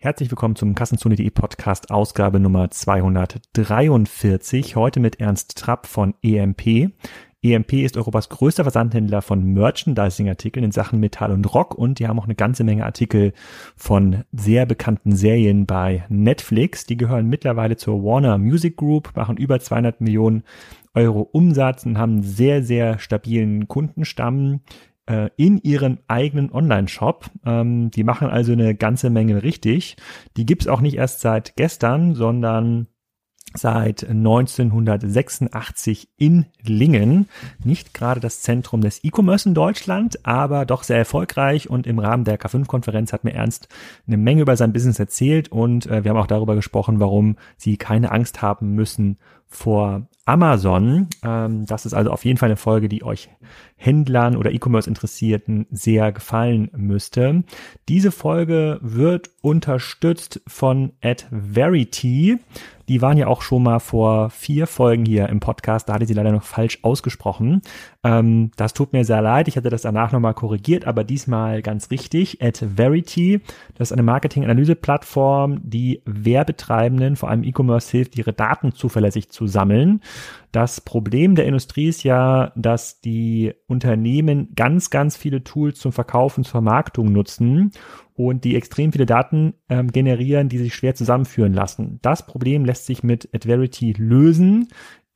Herzlich willkommen zum Kassenzone.de Podcast Ausgabe Nummer 243. Heute mit Ernst Trapp von EMP. EMP ist Europas größter Versandhändler von Merchandising-Artikeln in Sachen Metall und Rock und die haben auch eine ganze Menge Artikel von sehr bekannten Serien bei Netflix. Die gehören mittlerweile zur Warner Music Group, machen über 200 Millionen Euro Umsatz und haben einen sehr, sehr stabilen Kundenstamm äh, in ihren eigenen Online-Shop. Ähm, die machen also eine ganze Menge richtig. Die gibt's auch nicht erst seit gestern, sondern seit 1986 in Lingen. Nicht gerade das Zentrum des E-Commerce in Deutschland, aber doch sehr erfolgreich und im Rahmen der K5-Konferenz hat mir Ernst eine Menge über sein Business erzählt und äh, wir haben auch darüber gesprochen, warum sie keine Angst haben müssen vor Amazon. Ähm, das ist also auf jeden Fall eine Folge, die euch Händlern oder E-Commerce-Interessierten sehr gefallen müsste. Diese Folge wird unterstützt von AdVerity. Die waren ja auch schon mal vor vier Folgen hier im Podcast. Da hatte sie leider noch falsch ausgesprochen. Ähm, das tut mir sehr leid. Ich hatte das danach nochmal korrigiert, aber diesmal ganz richtig. AdVerity, das ist eine Marketing-Analyse-Plattform, die Werbetreibenden, vor allem E-Commerce hilft, ihre Daten zuverlässig zu sammeln. Das Problem der Industrie ist ja, dass die Unternehmen ganz, ganz viele Tools zum Verkauf und zur Vermarktung nutzen und die extrem viele Daten ähm, generieren, die sich schwer zusammenführen lassen. Das Problem lässt sich mit Adverity lösen.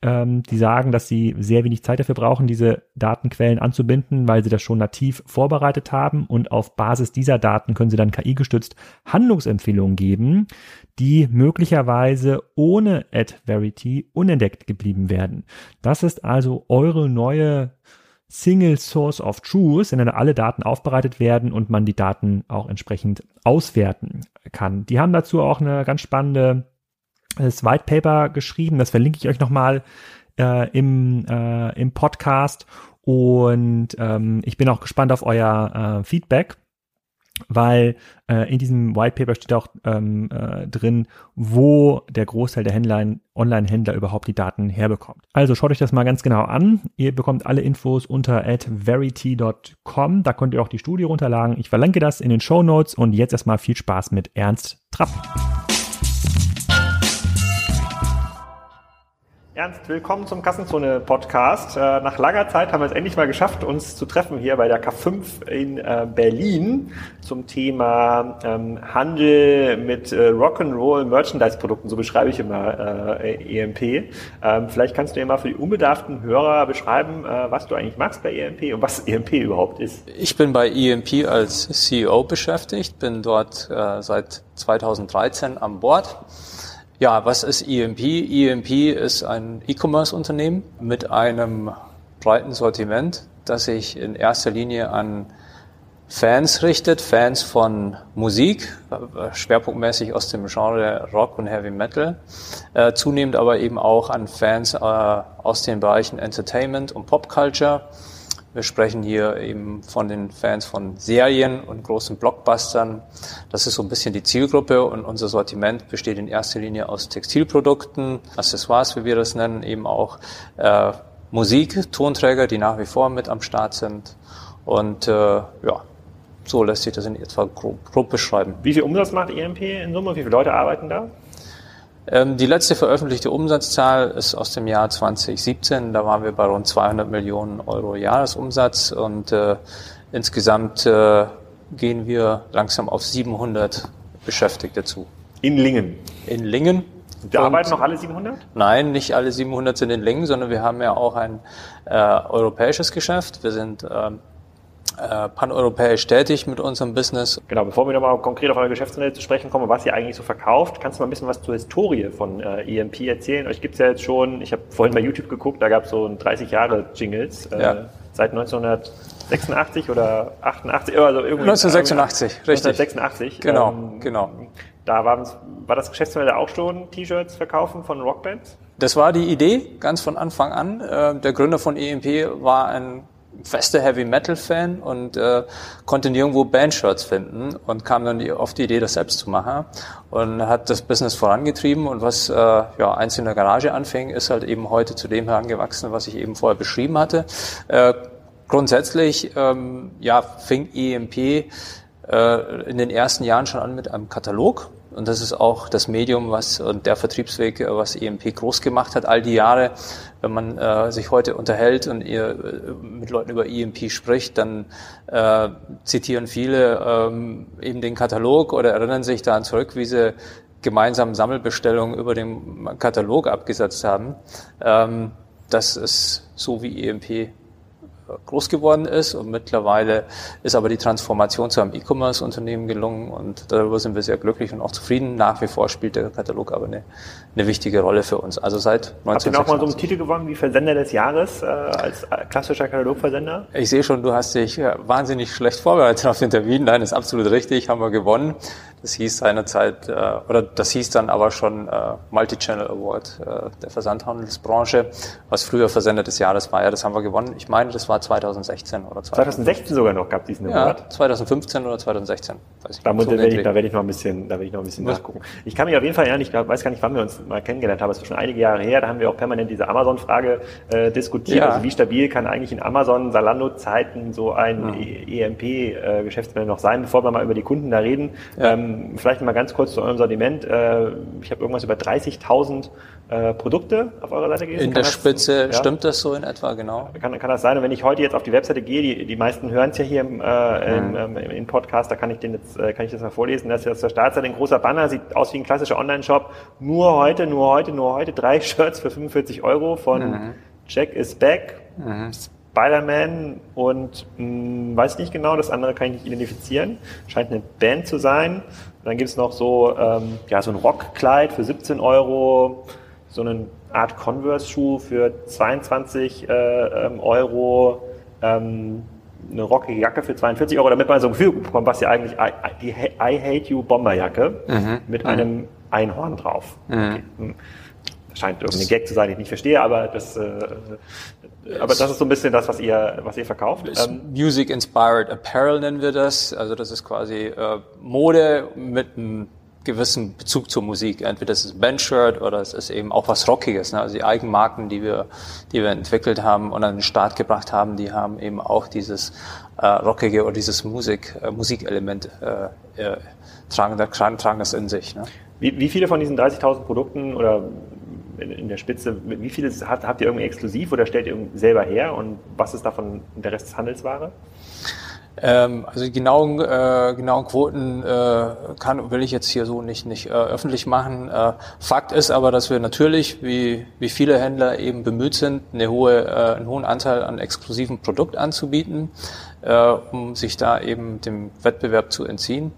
Ähm, die sagen, dass sie sehr wenig Zeit dafür brauchen, diese Datenquellen anzubinden, weil sie das schon nativ vorbereitet haben und auf Basis dieser Daten können sie dann KI-gestützt Handlungsempfehlungen geben, die möglicherweise ohne AdVerity unentdeckt geblieben werden. Das ist also eure neue Single Source of Truth, in der alle Daten aufbereitet werden und man die Daten auch entsprechend auswerten kann. Die haben dazu auch eine ganz spannende das White Paper geschrieben. Das verlinke ich euch nochmal äh, im, äh, im Podcast. Und ähm, ich bin auch gespannt auf euer äh, Feedback, weil äh, in diesem White Paper steht auch ähm, äh, drin, wo der Großteil der Händler, Online-Händler überhaupt die Daten herbekommt. Also schaut euch das mal ganz genau an. Ihr bekommt alle Infos unter adverity.com. Da könnt ihr auch die Studie runterladen. Ich verlinke das in den Show Notes und jetzt erstmal viel Spaß mit Ernst Trapp. Ernst, willkommen zum Kassenzone-Podcast. Äh, nach langer Zeit haben wir es endlich mal geschafft, uns zu treffen hier bei der K5 in äh, Berlin zum Thema ähm, Handel mit äh, Rock'n'Roll Merchandise-Produkten, so beschreibe ich immer EMP. Ähm, vielleicht kannst du ja mal für die unbedarften Hörer beschreiben, was du eigentlich machst bei EMP und was EMP überhaupt ist. Ich bin bei EMP als CEO beschäftigt, bin dort seit 2013 an Bord. Ja, was ist EMP? EMP ist ein E-Commerce-Unternehmen mit einem breiten Sortiment, das sich in erster Linie an Fans richtet, Fans von Musik, schwerpunktmäßig aus dem Genre Rock und Heavy Metal, äh, zunehmend aber eben auch an Fans äh, aus den Bereichen Entertainment und Pop Culture wir sprechen hier eben von den Fans von Serien und großen Blockbustern. Das ist so ein bisschen die Zielgruppe und unser Sortiment besteht in erster Linie aus Textilprodukten, Accessoires, wie wir das nennen, eben auch äh, Musik, Tonträger, die nach wie vor mit am Start sind. Und äh, ja, so lässt sich das in etwa grob, grob beschreiben. Wie viel Umsatz macht EMP in Summe? Wie viele Leute arbeiten da? Ähm, die letzte veröffentlichte Umsatzzahl ist aus dem Jahr 2017. Da waren wir bei rund 200 Millionen Euro Jahresumsatz und äh, insgesamt äh, gehen wir langsam auf 700 Beschäftigte zu. In Lingen? In Lingen. Und da arbeiten noch alle 700? Nein, nicht alle 700 sind in Lingen, sondern wir haben ja auch ein äh, europäisches Geschäft. Wir sind ähm, äh, paneuropäisch tätig mit unserem Business. Genau, bevor wir nochmal konkret auf euer Geschäftsmodell zu sprechen kommen, was ihr eigentlich so verkauft, kannst du mal ein bisschen was zur Historie von äh, EMP erzählen? Euch gibt's ja jetzt schon, ich habe vorhin bei YouTube geguckt, da gab es so 30 Jahre Jingles. Äh, ja. Seit 1986 oder 88, also irgendwie 1986, richtig. 1986. Genau, ähm, genau. Da war, war das Geschäftsmodell auch schon T-Shirts verkaufen von Rockbands? Das war die Idee, ganz von Anfang an. Äh, der Gründer von EMP war ein fester Heavy Metal Fan und äh, konnte nirgendwo Bandshirts finden und kam dann auf die Idee, das selbst zu machen und hat das Business vorangetrieben und was äh, ja eins in der Garage anfing, ist halt eben heute zu dem herangewachsen, was ich eben vorher beschrieben hatte. Äh, grundsätzlich ähm, ja fing EMP äh, in den ersten Jahren schon an mit einem Katalog. Und das ist auch das Medium, was und der Vertriebsweg, äh, was EMP groß gemacht hat, all die Jahre. Wenn man äh, sich heute unterhält und ihr äh, mit Leuten über EMP spricht, dann äh, zitieren viele ähm, eben den Katalog oder erinnern sich daran zurück, wie sie gemeinsamen Sammelbestellungen über den Katalog abgesetzt haben. Ähm, das ist so wie EMP groß geworden ist und mittlerweile ist aber die Transformation zu einem E-Commerce-Unternehmen gelungen und darüber sind wir sehr glücklich und auch zufrieden. Nach wie vor spielt der Katalog aber eine, eine wichtige Rolle für uns. Also seit 1996. Habt ihr auch mal so einen Titel gewonnen wie Versender des Jahres äh, als klassischer Katalogversender? Ich sehe schon, du hast dich wahnsinnig schlecht vorbereitet auf den Termin. Nein, ist absolut richtig, haben wir gewonnen. Das hieß seinerzeit, äh, oder das hieß dann aber schon äh, Multi-Channel Award äh, der Versandhandelsbranche, was früher Versender des Jahres war. Ja, das haben wir gewonnen. Ich meine, das war 2016 oder 2015. 2016 sogar noch gab diesen Award? Ja, 2015 oder 2016. Weiß ich da, muss, so werde ich, da werde ich noch ein bisschen, da werde ich noch ein bisschen Was? nachgucken. Ich kann mich auf jeden Fall, ja, ich weiß gar nicht, wann wir uns mal kennengelernt haben. Es ist schon einige Jahre her. Da haben wir auch permanent diese Amazon-Frage äh, diskutiert. Ja. Also wie stabil kann eigentlich in Amazon, Salando-Zeiten so ein ja. EMP-Geschäftsmodell äh, noch sein, bevor wir mal über die Kunden da reden. Ja. Ähm, vielleicht mal ganz kurz zu eurem Sortiment. Äh, ich habe irgendwas über 30.000 äh, Produkte auf eurer Seite gelesen. In kann der das, Spitze ja? stimmt das so in etwa, genau. Kann, kann das sein? Und wenn ich heute jetzt auf die Webseite gehe, die, die meisten hören es ja hier im, äh, mhm. im, im, im, Podcast, da kann ich, den jetzt, kann ich das mal vorlesen. Das ist jetzt der Startseite ein großer Banner, sieht aus wie ein klassischer Online-Shop. Nur heute, nur heute, nur heute drei Shirts für 45 Euro von mhm. Jack is Back. Mhm. Spider-Man und mh, hm, weiß nicht genau, das andere kann ich nicht identifizieren. Scheint eine Band zu sein. Und dann gibt es noch so, ähm, ja, so ein Rockkleid für 17 Euro, so eine Art Converse-Schuh für 22 äh, ähm, Euro, ähm, eine rockige Jacke für 42 Euro, damit man so ein Gefühl bekommt, was ja eigentlich die I Hate You Bomberjacke mhm. mit mhm. einem Einhorn drauf. Mhm. Okay. Scheint irgendein Gag zu sein, den ich nicht verstehe, aber das, äh, aber das ist so ein bisschen das, was ihr, was ihr verkauft. Ähm, Music Inspired Apparel nennen wir das. Also das ist quasi äh, Mode mit einem gewissen Bezug zur Musik. Entweder das ist ein Bandshirt oder es ist eben auch was Rockiges. Ne? Also die Eigenmarken, die wir, die wir entwickelt haben und an den Start gebracht haben, die haben eben auch dieses äh, Rockige oder dieses Musik, äh, Musikelement äh, äh, tragen, tragen das in sich. Ne? Wie, wie viele von diesen 30.000 Produkten oder in der Spitze, wie viele habt, habt ihr irgendwie exklusiv oder stellt ihr selber her und was ist davon der Rest des Handelsware? Ähm, also die genauen, äh, genauen Quoten äh, kann, will ich jetzt hier so nicht, nicht äh, öffentlich machen. Äh, Fakt ist aber, dass wir natürlich, wie, wie viele Händler eben bemüht sind, eine hohe, äh, einen hohen Anteil an exklusiven Produkt anzubieten, äh, um sich da eben dem Wettbewerb zu entziehen.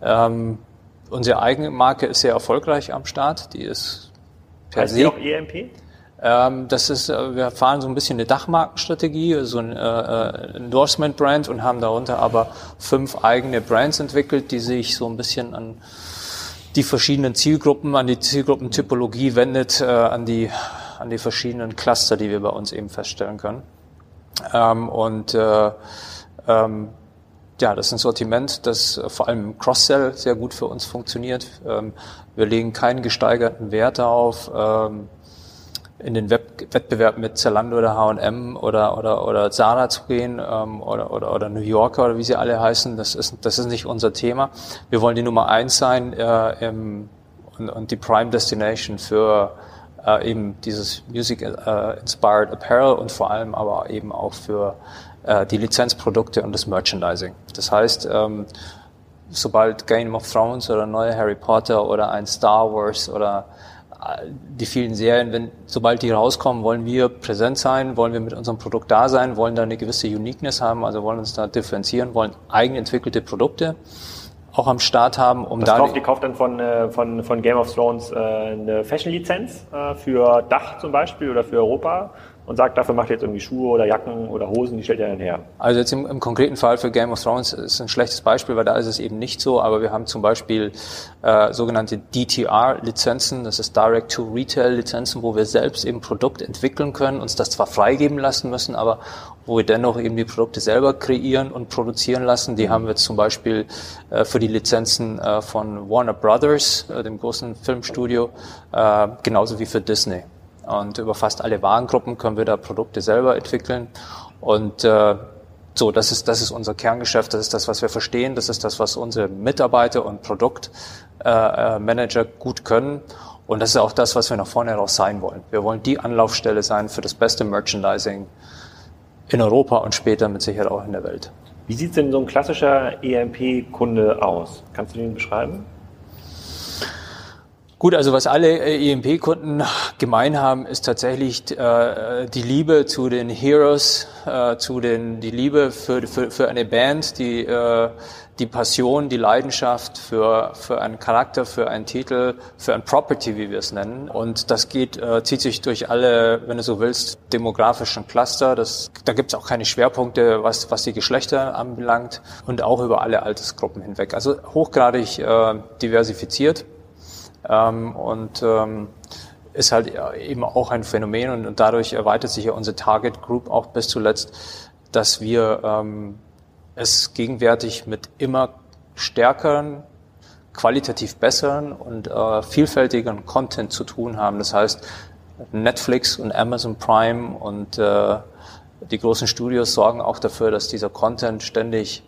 Ähm, unsere eigene Marke ist sehr erfolgreich am Start. Die ist per heißt se. auch EMP? Ähm, das ist, äh, wir fahren so ein bisschen eine Dachmarkenstrategie, so ein äh, äh, Endorsement-Brand und haben darunter aber fünf eigene Brands entwickelt, die sich so ein bisschen an die verschiedenen Zielgruppen, an die Zielgruppentypologie wendet, äh, an die an die verschiedenen Cluster, die wir bei uns eben feststellen können. Ähm, und äh, ähm, ja, das ist ein Sortiment, das vor allem im Cross-Sell sehr gut für uns funktioniert. Ähm, wir legen keinen gesteigerten Wert darauf, ähm, in den Web Wettbewerb mit Zalando oder H&M oder, oder, oder Zara zu gehen ähm, oder, oder, oder New Yorker oder wie sie alle heißen. Das ist, das ist nicht unser Thema. Wir wollen die Nummer eins sein äh, im, und, und die Prime Destination für äh, eben dieses Music äh, Inspired Apparel und vor allem aber eben auch für äh, die Lizenzprodukte und das Merchandising. Das heißt, ähm, sobald Game of Thrones oder neue Harry Potter oder ein Star Wars oder äh, die vielen Serien, wenn, sobald die rauskommen, wollen wir präsent sein, wollen wir mit unserem Produkt da sein, wollen da eine gewisse Uniqueness haben, also wollen uns da differenzieren, wollen eigenentwickelte Produkte auch am Start haben, um das da. Kauft, ihr kauft dann von, äh, von, von Game of Thrones äh, eine Fashion-Lizenz für Dach zum Beispiel oder für Europa und sagt, dafür macht ihr jetzt irgendwie Schuhe oder Jacken oder Hosen, die stellt ihr dann her. Also jetzt im, im konkreten Fall für Game of Thrones ist ein schlechtes Beispiel, weil da ist es eben nicht so, aber wir haben zum Beispiel äh, sogenannte DTR-Lizenzen, das ist Direct-to-Retail-Lizenzen, wo wir selbst eben Produkt entwickeln können, uns das zwar freigeben lassen müssen, aber wo wir dennoch eben die Produkte selber kreieren und produzieren lassen. Die haben wir jetzt zum Beispiel äh, für die Lizenzen äh, von Warner Brothers, äh, dem großen Filmstudio, äh, genauso wie für Disney. Und über fast alle Warengruppen können wir da Produkte selber entwickeln. Und äh, So, das ist, das ist unser Kerngeschäft, das ist das, was wir verstehen, das ist das, was unsere Mitarbeiter und Produktmanager äh, gut können. Und das ist auch das, was wir nach vorne heraus sein wollen. Wir wollen die Anlaufstelle sein für das beste Merchandising in Europa und später mit Sicherheit auch in der Welt. Wie sieht denn so ein klassischer EMP-Kunde aus? Kannst du den beschreiben? Gut, also was alle äh, EMP-Kunden gemein haben, ist tatsächlich äh, die Liebe zu den Heroes, äh, zu den die Liebe für, für, für eine Band, die äh, die Passion, die Leidenschaft für für einen Charakter, für einen Titel, für ein Property, wie wir es nennen. Und das geht äh, zieht sich durch alle, wenn du so willst, demografischen Cluster. Das, da gibt es auch keine Schwerpunkte, was was die Geschlechter anbelangt und auch über alle Altersgruppen hinweg. Also hochgradig äh, diversifiziert. Ähm, und ähm, ist halt eben auch ein Phänomen und, dadurch erweitert sich ja unsere Target Group auch bis zuletzt, dass wir ähm, es gegenwärtig mit immer stärkeren, qualitativ besseren und äh, vielfältigeren Content zu tun haben. Das heißt, Netflix und Amazon Prime und äh, die großen Studios sorgen auch dafür, dass dieser Content ständig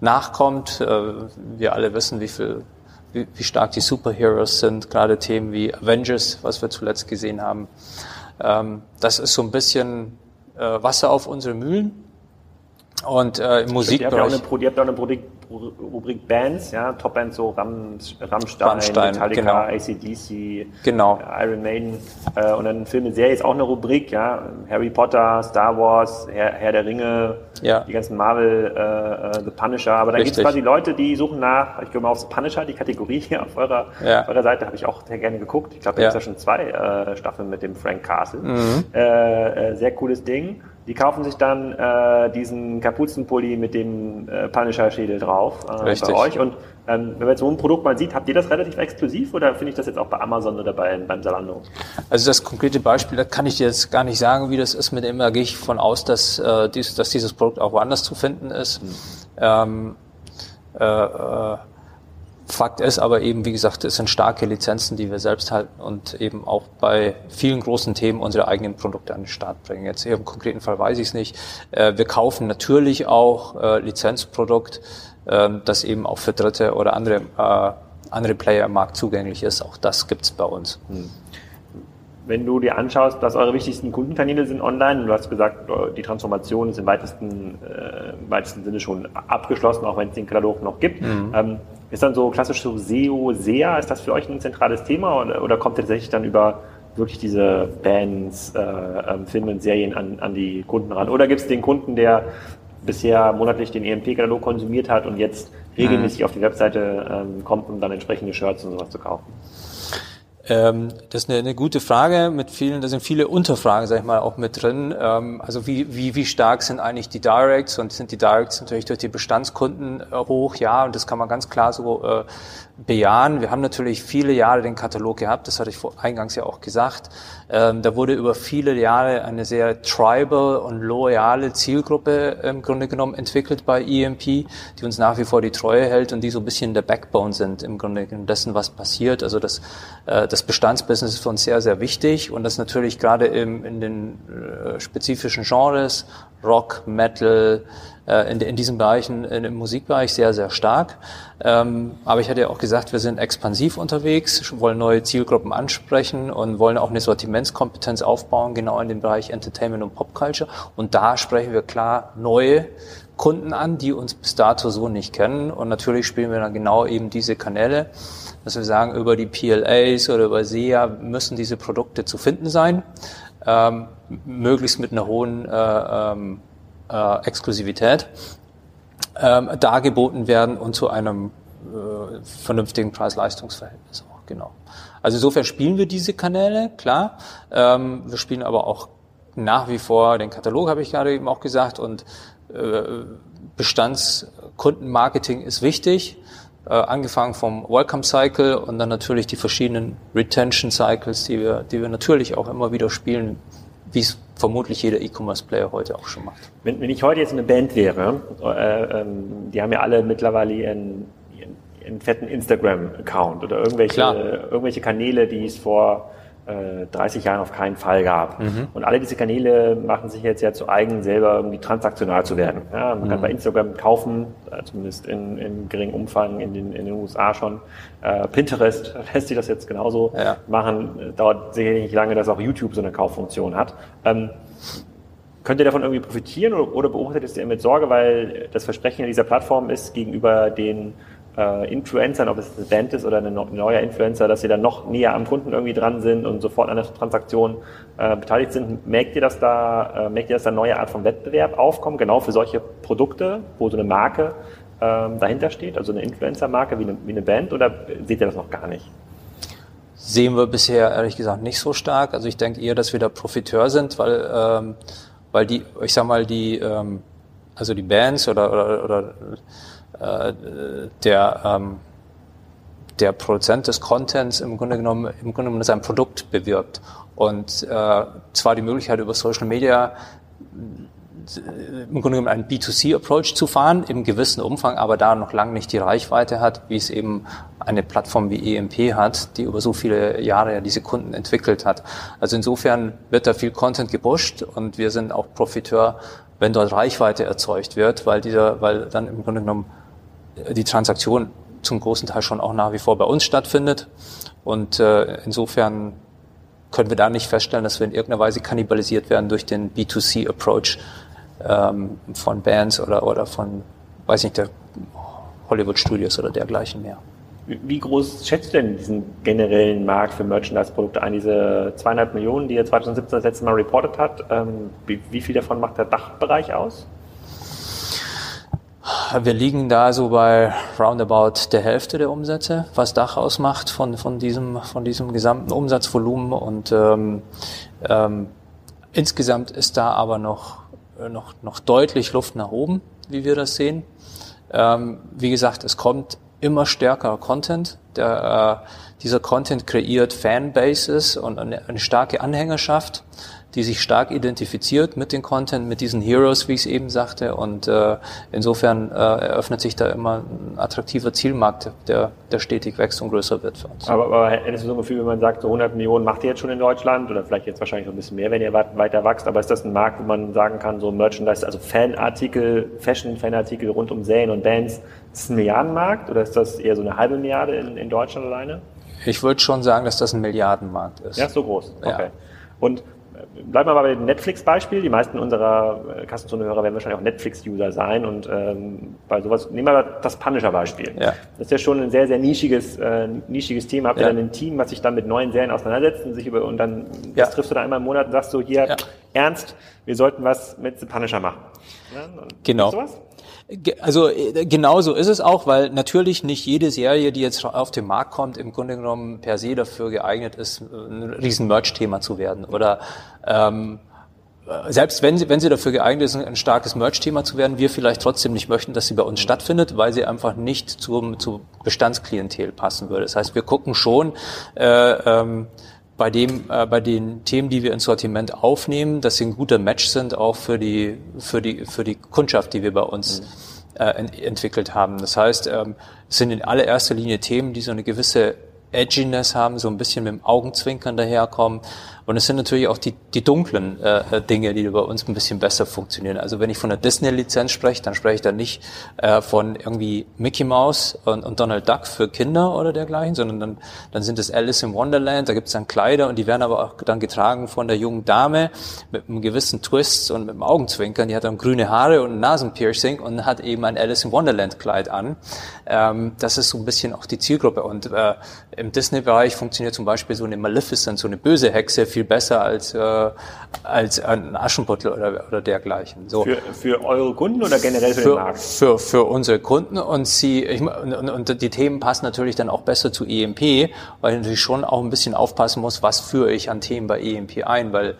nachkommt. Äh, wir alle wissen, wie viel wie, wie stark die Superheroes sind, gerade Themen wie Avengers, was wir zuletzt gesehen haben. Ähm, das ist so ein bisschen äh, Wasser auf unsere Mühlen. Und äh, im Musikbereich. Ihr habt ja auch eine, Rubrik, Rubrik Bands, ja, Top-Bands so Ram, Rammstein, Rammstein, Metallica, genau. ACDC, genau. Äh, Iron Maiden äh, und dann Filme, Serie ist auch eine Rubrik, ja, Harry Potter, Star Wars, Herr, Herr der Ringe, ja. die ganzen Marvel, äh, äh The Punisher, aber da gibt es quasi Leute, die suchen nach, ich gehe mal aufs Punisher, die Kategorie hier auf eurer, ja. auf eurer Seite, habe ich auch sehr gerne geguckt. Ich glaube, da ja. gibt es ja schon zwei äh, Staffeln mit dem Frank Castle. Mhm. Äh, äh, sehr cooles Ding. Die kaufen sich dann äh, diesen Kapuzenpulli mit dem äh, Punisher-Schädel drauf äh, bei euch. Und ähm, wenn man jetzt so ein Produkt mal sieht, habt ihr das relativ exklusiv oder finde ich das jetzt auch bei Amazon oder bei, beim Zalando? Also das konkrete Beispiel, da kann ich dir jetzt gar nicht sagen, wie das ist mit dem, da gehe ich von aus, dass, äh, dies, dass dieses Produkt auch woanders zu finden ist. Mhm. Ähm, äh, äh, Fakt ist aber eben, wie gesagt, es sind starke Lizenzen, die wir selbst halten und eben auch bei vielen großen Themen unsere eigenen Produkte an den Start bringen. Jetzt hier im konkreten Fall weiß ich es nicht. Äh, wir kaufen natürlich auch äh, Lizenzprodukt, das eben auch für Dritte oder andere, äh, andere Player im Markt zugänglich ist. Auch das gibt's bei uns. Hm wenn du dir anschaust, was eure wichtigsten Kundenkanäle sind online, du hast gesagt, die Transformation ist im weitesten, äh, im weitesten Sinne schon abgeschlossen, auch wenn es den Katalog noch gibt. Mhm. Ähm, ist dann so klassisch so SEO, SEA, ist das für euch ein zentrales Thema oder, oder kommt tatsächlich dann über wirklich diese Bands, äh, ähm, Filme und Serien an, an die Kunden ran? Oder gibt es den Kunden, der bisher monatlich den EMP-Katalog konsumiert hat und jetzt regelmäßig mhm. auf die Webseite ähm, kommt, um dann entsprechende Shirts und sowas zu kaufen? Ähm, das ist eine, eine, gute Frage mit vielen, da sind viele Unterfragen, sag ich mal, auch mit drin. Ähm, also wie, wie, wie stark sind eigentlich die Directs und sind die Directs natürlich durch die Bestandskunden äh, hoch? Ja, und das kann man ganz klar so äh, bejahen. Wir haben natürlich viele Jahre den Katalog gehabt, das hatte ich vor, eingangs ja auch gesagt. Ähm, da wurde über viele Jahre eine sehr tribal und loyale Zielgruppe im Grunde genommen entwickelt bei EMP, die uns nach wie vor die Treue hält und die so ein bisschen der Backbone sind im Grunde genommen dessen, was passiert. Also das, äh, das Bestandsbusiness ist für uns sehr, sehr wichtig und das natürlich gerade im, in den äh, spezifischen Genres, Rock, Metal, äh, in, in diesen Bereichen, im Musikbereich sehr, sehr stark. Ähm, aber ich hatte ja auch gesagt, wir sind expansiv unterwegs, wollen neue Zielgruppen ansprechen und wollen auch eine Sortimentskompetenz aufbauen, genau in dem Bereich Entertainment und Popculture. Und da sprechen wir klar neue Kunden an, die uns bis dato so nicht kennen. Und natürlich spielen wir dann genau eben diese Kanäle, dass wir sagen, über die PLAs oder über SEA müssen diese Produkte zu finden sein, ähm, möglichst mit einer hohen äh, ähm, äh, Exklusivität ähm, dargeboten werden und zu einem äh, vernünftigen Preis-Leistungs-Verhältnis auch, genau. Also insofern spielen wir diese Kanäle, klar. Ähm, wir spielen aber auch nach wie vor den Katalog, habe ich gerade eben auch gesagt, und äh, Bestandskundenmarketing ist wichtig, äh, angefangen vom Welcome Cycle und dann natürlich die verschiedenen Retention Cycles, die wir, die wir natürlich auch immer wieder spielen, wie es vermutlich jeder E-Commerce-Player heute auch schon macht. Wenn, wenn ich heute jetzt eine Band wäre, äh, ähm, die haben ja alle mittlerweile ihren, ihren, ihren fetten Instagram-Account oder irgendwelche, irgendwelche Kanäle, die es vor 30 Jahren auf keinen Fall gab. Mhm. Und alle diese Kanäle machen sich jetzt ja zu eigen, selber irgendwie transaktional zu werden. Ja, man mhm. kann bei Instagram kaufen, äh, zumindest in, in geringem Umfang in den, in den USA schon. Äh, Pinterest lässt sich das jetzt genauso ja. machen. Dauert sicherlich nicht lange, dass auch YouTube so eine Kauffunktion hat. Ähm, Könnt ihr davon irgendwie profitieren oder, oder beobachtet ihr mit Sorge, weil das Versprechen dieser Plattform ist gegenüber den äh, Influencern, ob es eine Band ist oder ein neuer Influencer, dass sie dann noch näher am Kunden irgendwie dran sind und sofort an der Transaktion äh, beteiligt sind. Merkt ihr, dass da, äh, merkt ihr, dass da neue Art von Wettbewerb aufkommt, genau für solche Produkte, wo so eine Marke ähm, dahinter steht, also eine Influencer-Marke wie eine, wie eine Band, oder seht ihr das noch gar nicht? Sehen wir bisher ehrlich gesagt nicht so stark. Also ich denke eher, dass wir da Profiteur sind, weil, ähm, weil die, ich sag mal, die, ähm, also die Bands oder, oder, oder äh, der, ähm, der Produzent des Contents im Grunde genommen, im Grunde genommen sein Produkt bewirbt. Und äh, zwar die Möglichkeit über Social Media äh, im Grunde genommen einen B2C-Approach zu fahren, im gewissen Umfang, aber da noch lange nicht die Reichweite hat, wie es eben eine Plattform wie EMP hat, die über so viele Jahre ja diese Kunden entwickelt hat. Also insofern wird da viel Content gepusht und wir sind auch Profiteur, wenn dort Reichweite erzeugt wird, weil dieser, weil dann im Grunde genommen die Transaktion zum großen Teil schon auch nach wie vor bei uns stattfindet. Und äh, insofern können wir da nicht feststellen, dass wir in irgendeiner Weise kannibalisiert werden durch den B2C-Approach ähm, von Bands oder, oder von, weiß nicht, der Hollywood-Studios oder dergleichen mehr. Wie groß schätzt du denn diesen generellen Markt für Merchandise-Produkte ein? Diese zweieinhalb Millionen, die er 2017 das letzte Mal reportet hat, ähm, wie, wie viel davon macht der Dachbereich aus? Wir liegen da so bei roundabout der Hälfte der Umsätze, was Dach ausmacht von, von, diesem, von diesem gesamten Umsatzvolumen. Und ähm, ähm, insgesamt ist da aber noch, noch, noch deutlich Luft nach oben, wie wir das sehen. Ähm, wie gesagt, es kommt immer stärker Content. Der, äh, dieser Content kreiert Fanbases und eine, eine starke Anhängerschaft die sich stark identifiziert mit den Content, mit diesen Heroes, wie ich es eben sagte. Und äh, insofern äh, eröffnet sich da immer ein attraktiver Zielmarkt, der, der stetig wächst und größer wird für uns. Aber, aber hättest du so ein Gefühl, wenn man sagt, so 100 Millionen macht ihr jetzt schon in Deutschland oder vielleicht jetzt wahrscheinlich noch ein bisschen mehr, wenn ihr weiter wächst, aber ist das ein Markt, wo man sagen kann, so Merchandise, also Fanartikel, Fashion-Fanartikel rund um Serien und Bands, ist das ein Milliardenmarkt oder ist das eher so eine halbe Milliarde in, in Deutschland alleine? Ich würde schon sagen, dass das ein Milliardenmarkt ist. Ja, so groß. Okay. Ja. Und bleiben wir mal bei dem Netflix-Beispiel. Die meisten unserer äh, Kassenzone-Hörer werden wahrscheinlich auch Netflix-User sein. Und ähm, bei sowas, nehmen wir das Punisher-Beispiel. Ja. Das ist ja schon ein sehr, sehr nischiges, äh, nischiges Thema. Habt ihr ja. dann ein Team, was sich dann mit neuen Serien auseinandersetzt und sich über und dann ja. das triffst du da einmal im Monat und sagst so, hier, ernst, wir sollten was mit The Punisher machen. Ja, genau. Sowas? Also äh, genau so ist es auch, weil natürlich nicht jede Serie, die jetzt auf den Markt kommt, im Grunde genommen per se dafür geeignet ist, ein riesen Merch-Thema zu werden. Oder ähm, äh, selbst wenn sie, wenn sie dafür geeignet ist, ein starkes Merch-Thema zu werden, wir vielleicht trotzdem nicht möchten, dass sie bei uns stattfindet, weil sie einfach nicht zum, zu Bestandsklientel passen würde. Das heißt, wir gucken schon, äh, ähm, bei dem, äh, bei den Themen, die wir ins Sortiment aufnehmen, dass sie ein guter Match sind auch für die, für die, für die Kundschaft, die wir bei uns mhm. äh, ent entwickelt haben. Das heißt, ähm, es sind in allererster Linie Themen, die so eine gewisse Edginess haben, so ein bisschen mit dem Augenzwinkern daherkommen und es sind natürlich auch die, die dunklen äh, äh, Dinge, die bei uns ein bisschen besser funktionieren. Also wenn ich von der Disney-Lizenz spreche, dann spreche ich da nicht äh, von irgendwie Mickey Mouse und, und Donald Duck für Kinder oder dergleichen, sondern dann, dann sind es Alice in Wonderland, da gibt es dann Kleider und die werden aber auch dann getragen von der jungen Dame mit einem gewissen Twist und mit einem Augenzwinkern. Die hat dann grüne Haare und ein Nasenpiercing und hat eben ein Alice in Wonderland Kleid an. Ähm, das ist so ein bisschen auch die Zielgruppe. Und äh, im Disney-Bereich funktioniert zum Beispiel so eine Maleficent, so eine böse Hexe, viel besser als, äh, als ein Aschenputtel oder, oder dergleichen. So. Für, für eure Kunden oder generell für, für den Markt? Für, für unsere Kunden und sie, ich, und, und die Themen passen natürlich dann auch besser zu EMP, weil ich natürlich schon auch ein bisschen aufpassen muss, was führe ich an Themen bei EMP ein, weil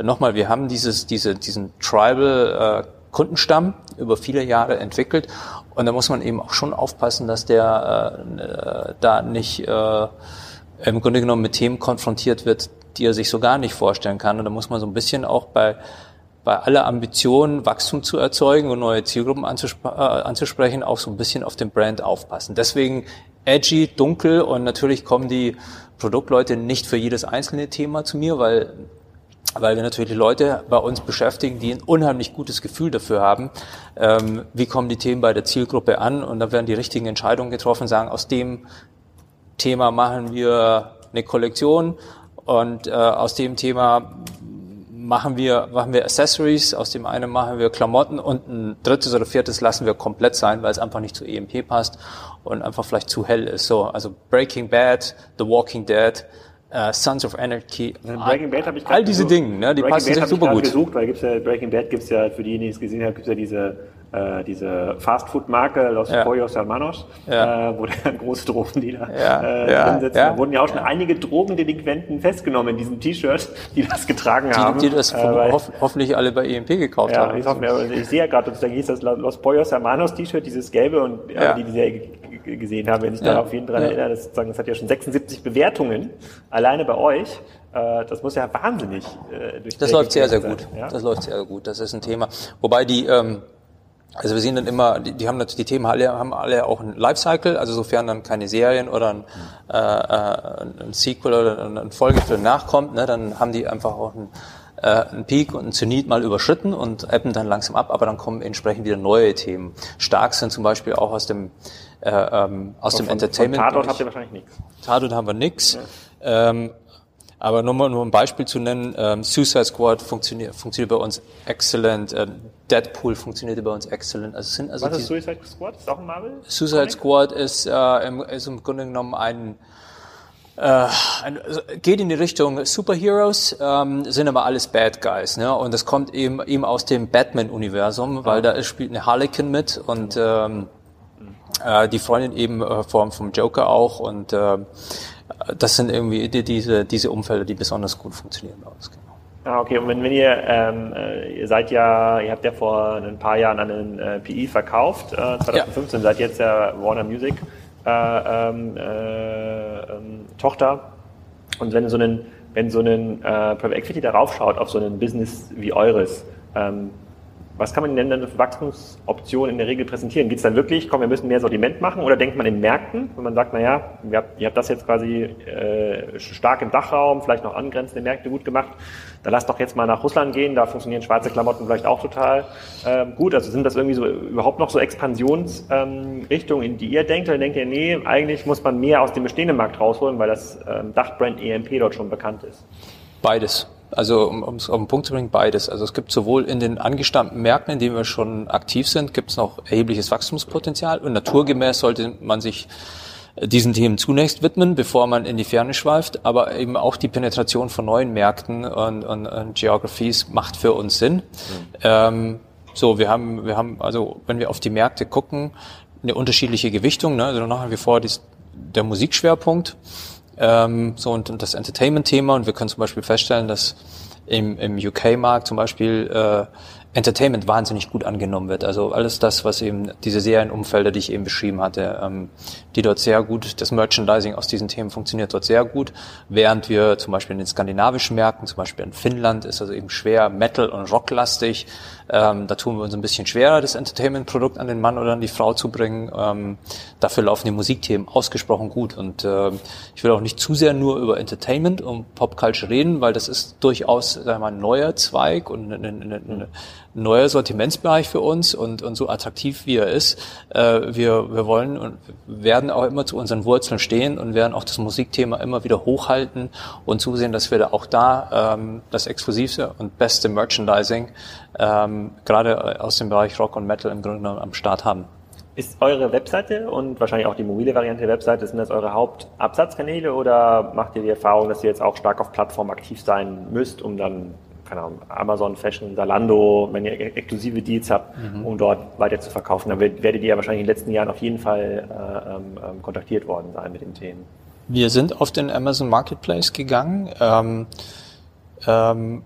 nochmal, wir haben dieses, diese, diesen Tribal äh, Kundenstamm über viele Jahre entwickelt und da muss man eben auch schon aufpassen, dass der äh, da nicht äh, im Grunde genommen mit Themen konfrontiert wird, die er sich so gar nicht vorstellen kann. Und da muss man so ein bisschen auch bei, bei aller Ambition, Wachstum zu erzeugen und neue Zielgruppen anzuspre äh, anzusprechen, auch so ein bisschen auf den Brand aufpassen. Deswegen edgy, dunkel und natürlich kommen die Produktleute nicht für jedes einzelne Thema zu mir, weil weil wir natürlich Leute bei uns beschäftigen, die ein unheimlich gutes Gefühl dafür haben, ähm, wie kommen die Themen bei der Zielgruppe an und da werden die richtigen Entscheidungen getroffen, sagen, aus dem Thema machen wir eine Kollektion und äh, aus dem Thema machen wir, machen wir Accessories, aus dem einen machen wir Klamotten und ein drittes oder viertes lassen wir komplett sein, weil es einfach nicht zu EMP passt und einfach vielleicht zu hell ist. So, also Breaking Bad, The Walking Dead, uh, Sons of Anarchy, Breaking Bad habe ich all diese Dinge, ne, die Breaking passen super gut. gesucht, weil gibt's ja Breaking Bad gibt's ja für diejenigen, die es gesehen haben, gibt's ja diese äh, diese Fastfood-Marke Los ja. Pollos Hermanos, ja. äh, wo dann große Drogendealer ja. äh, ja. drin sitzen. Ja. Da wurden ja auch schon einige Drogendelinquenten festgenommen in diesem T-Shirt, die das getragen die, haben. Die das äh, hoff hoffentlich alle bei EMP gekauft ja, haben. Ich, hoffe, ich sehe ja gerade, da hieß das Los Pollos Hermanos T-Shirt, dieses gelbe und ja. die, die sehr gesehen haben, wenn ich da auf jeden Fall erinnere, das, das hat ja schon 76 Bewertungen alleine bei euch. Äh, das muss ja wahnsinnig äh, durch Das läuft sehr, sehr gut. Ja? Das läuft sehr gut. Das ist ein Thema. Wobei die, ähm, also wir sehen dann immer, die, die haben natürlich die Themen alle, haben alle auch ein Lifecycle, also sofern dann keine Serien oder ein, äh, äh ein Sequel oder ein Folgefilm nachkommt, ne, dann haben die einfach auch einen, äh, einen Peak und einen Zenit mal überschritten und ebben dann langsam ab, aber dann kommen entsprechend wieder neue Themen. Stark sind zum Beispiel auch aus dem äh, ähm, aus von, dem Entertainment. Von Tatort habt ihr wahrscheinlich nichts. Tatort haben wir nichts. Ja. Ähm, aber nur mal nur ein Beispiel zu nennen, ähm, Suicide Squad funktioniert, funktioniert bei uns excellent, äh, Deadpool funktioniert bei uns excellent. Also sind also Was ist Suicide Squad? Ist auch ein Marvel? Suicide Squad ist, äh, im, ist im Grunde genommen ein äh, ein, also geht in die Richtung Superheroes, ähm, sind aber alles Bad Guys, ne? Und das kommt eben eben aus dem Batman-Universum, weil ah. da ist, spielt eine Harlequin mit und ähm, äh, die Freundin eben äh, vom, vom Joker auch und äh, das sind irgendwie die, diese, diese Umfelder, die besonders gut funktionieren bei uns. Genau. Ah, okay. Und wenn, wenn ihr, ähm, äh, ihr seid ja, ihr habt ja vor ein paar Jahren einen äh, PI verkauft, äh, 2015, ja. seid jetzt ja Warner Music äh, ähm, äh, ähm, Tochter. Und wenn so ein, wenn so ein äh, Private Equity darauf schaut, auf so ein Business wie eures, ähm, was kann man denn dann für Wachstumsoptionen in der Regel präsentieren? Geht es dann wirklich, komm, wir müssen mehr Sortiment machen oder denkt man in Märkten, wenn man sagt, naja, ihr habt, ihr habt das jetzt quasi äh, stark im Dachraum, vielleicht noch angrenzende Märkte gut gemacht, dann lasst doch jetzt mal nach Russland gehen, da funktionieren schwarze Klamotten vielleicht auch total äh, gut. Also sind das irgendwie so überhaupt noch so Expansionsrichtungen, ähm, in die ihr denkt oder denkt ihr, nee, eigentlich muss man mehr aus dem bestehenden Markt rausholen, weil das ähm, Dachbrand EMP dort schon bekannt ist? Beides. Also um es auf den Punkt zu bringen, beides. Also es gibt sowohl in den angestammten Märkten, in denen wir schon aktiv sind, gibt es noch erhebliches Wachstumspotenzial und naturgemäß sollte man sich diesen Themen zunächst widmen, bevor man in die Ferne schweift, aber eben auch die Penetration von neuen Märkten und, und, und Geographies macht für uns Sinn. Mhm. Ähm, so, wir haben, wir haben, also wenn wir auf die Märkte gucken, eine unterschiedliche Gewichtung. Ne? Also nach wie vor dies, der Musikschwerpunkt ähm, so und, und das Entertainment-Thema. Und wir können zum Beispiel feststellen, dass im, im UK-Markt zum Beispiel äh, Entertainment wahnsinnig gut angenommen wird. Also alles das, was eben diese Serienumfelder, die ich eben beschrieben hatte, ähm, die dort sehr gut, das Merchandising aus diesen Themen funktioniert dort sehr gut, während wir zum Beispiel in den skandinavischen Märkten, zum Beispiel in Finnland, ist also eben schwer Metal- und Rocklastig. Ähm, da tun wir uns ein bisschen schwerer, das Entertainment-Produkt an den Mann oder an die Frau zu bringen. Ähm, dafür laufen die Musikthemen ausgesprochen gut. Und äh, ich will auch nicht zu sehr nur über Entertainment und Popculture reden, weil das ist durchaus sagen wir mal, ein neuer Zweig und eine, eine, eine neuer Sortimentsbereich für uns und, und so attraktiv wie er ist. Äh, wir, wir wollen und werden auch immer zu unseren Wurzeln stehen und werden auch das Musikthema immer wieder hochhalten und zusehen, dass wir da auch da ähm, das exklusivste und beste Merchandising ähm, gerade aus dem Bereich Rock und Metal im Grunde genommen am Start haben. Ist eure Webseite und wahrscheinlich auch die mobile Variante der Webseite, sind das eure Hauptabsatzkanäle oder macht ihr die Erfahrung, dass ihr jetzt auch stark auf Plattform aktiv sein müsst, um dann keine Ahnung, Amazon, Fashion, Zalando, wenn ihr exklusive Deals habt, mhm. um dort weiter zu verkaufen. Dann werdet ihr ja wahrscheinlich in den letzten Jahren auf jeden Fall äh, ähm, ähm, kontaktiert worden sein mit den Themen. Wir sind auf den Amazon Marketplace gegangen, ähm, ähm,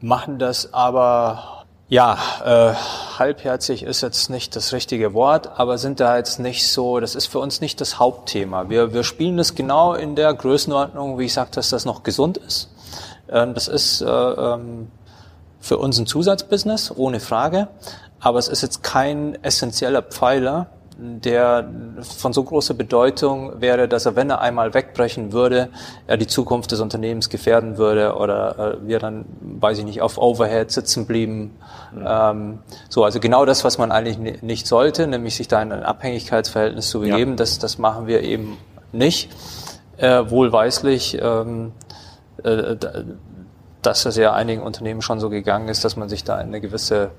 machen das aber ja, äh, halbherzig ist jetzt nicht das richtige Wort, aber sind da jetzt nicht so, das ist für uns nicht das Hauptthema. Wir, wir spielen das genau in der Größenordnung, wie ich sagte, dass das noch gesund ist. Ähm, das ist äh, ähm, für uns ein Zusatzbusiness, ohne Frage. Aber es ist jetzt kein essentieller Pfeiler der von so großer Bedeutung wäre, dass er, wenn er einmal wegbrechen würde, er die Zukunft des Unternehmens gefährden würde oder äh, wir dann, weiß ich nicht, auf Overhead sitzen blieben. Ja. Ähm, so, also genau das, was man eigentlich nicht sollte, nämlich sich da in ein Abhängigkeitsverhältnis zu begeben, ja. das, das machen wir eben nicht. Äh, wohlweislich, ähm, äh, dass das ja einigen Unternehmen schon so gegangen ist, dass man sich da in eine gewisse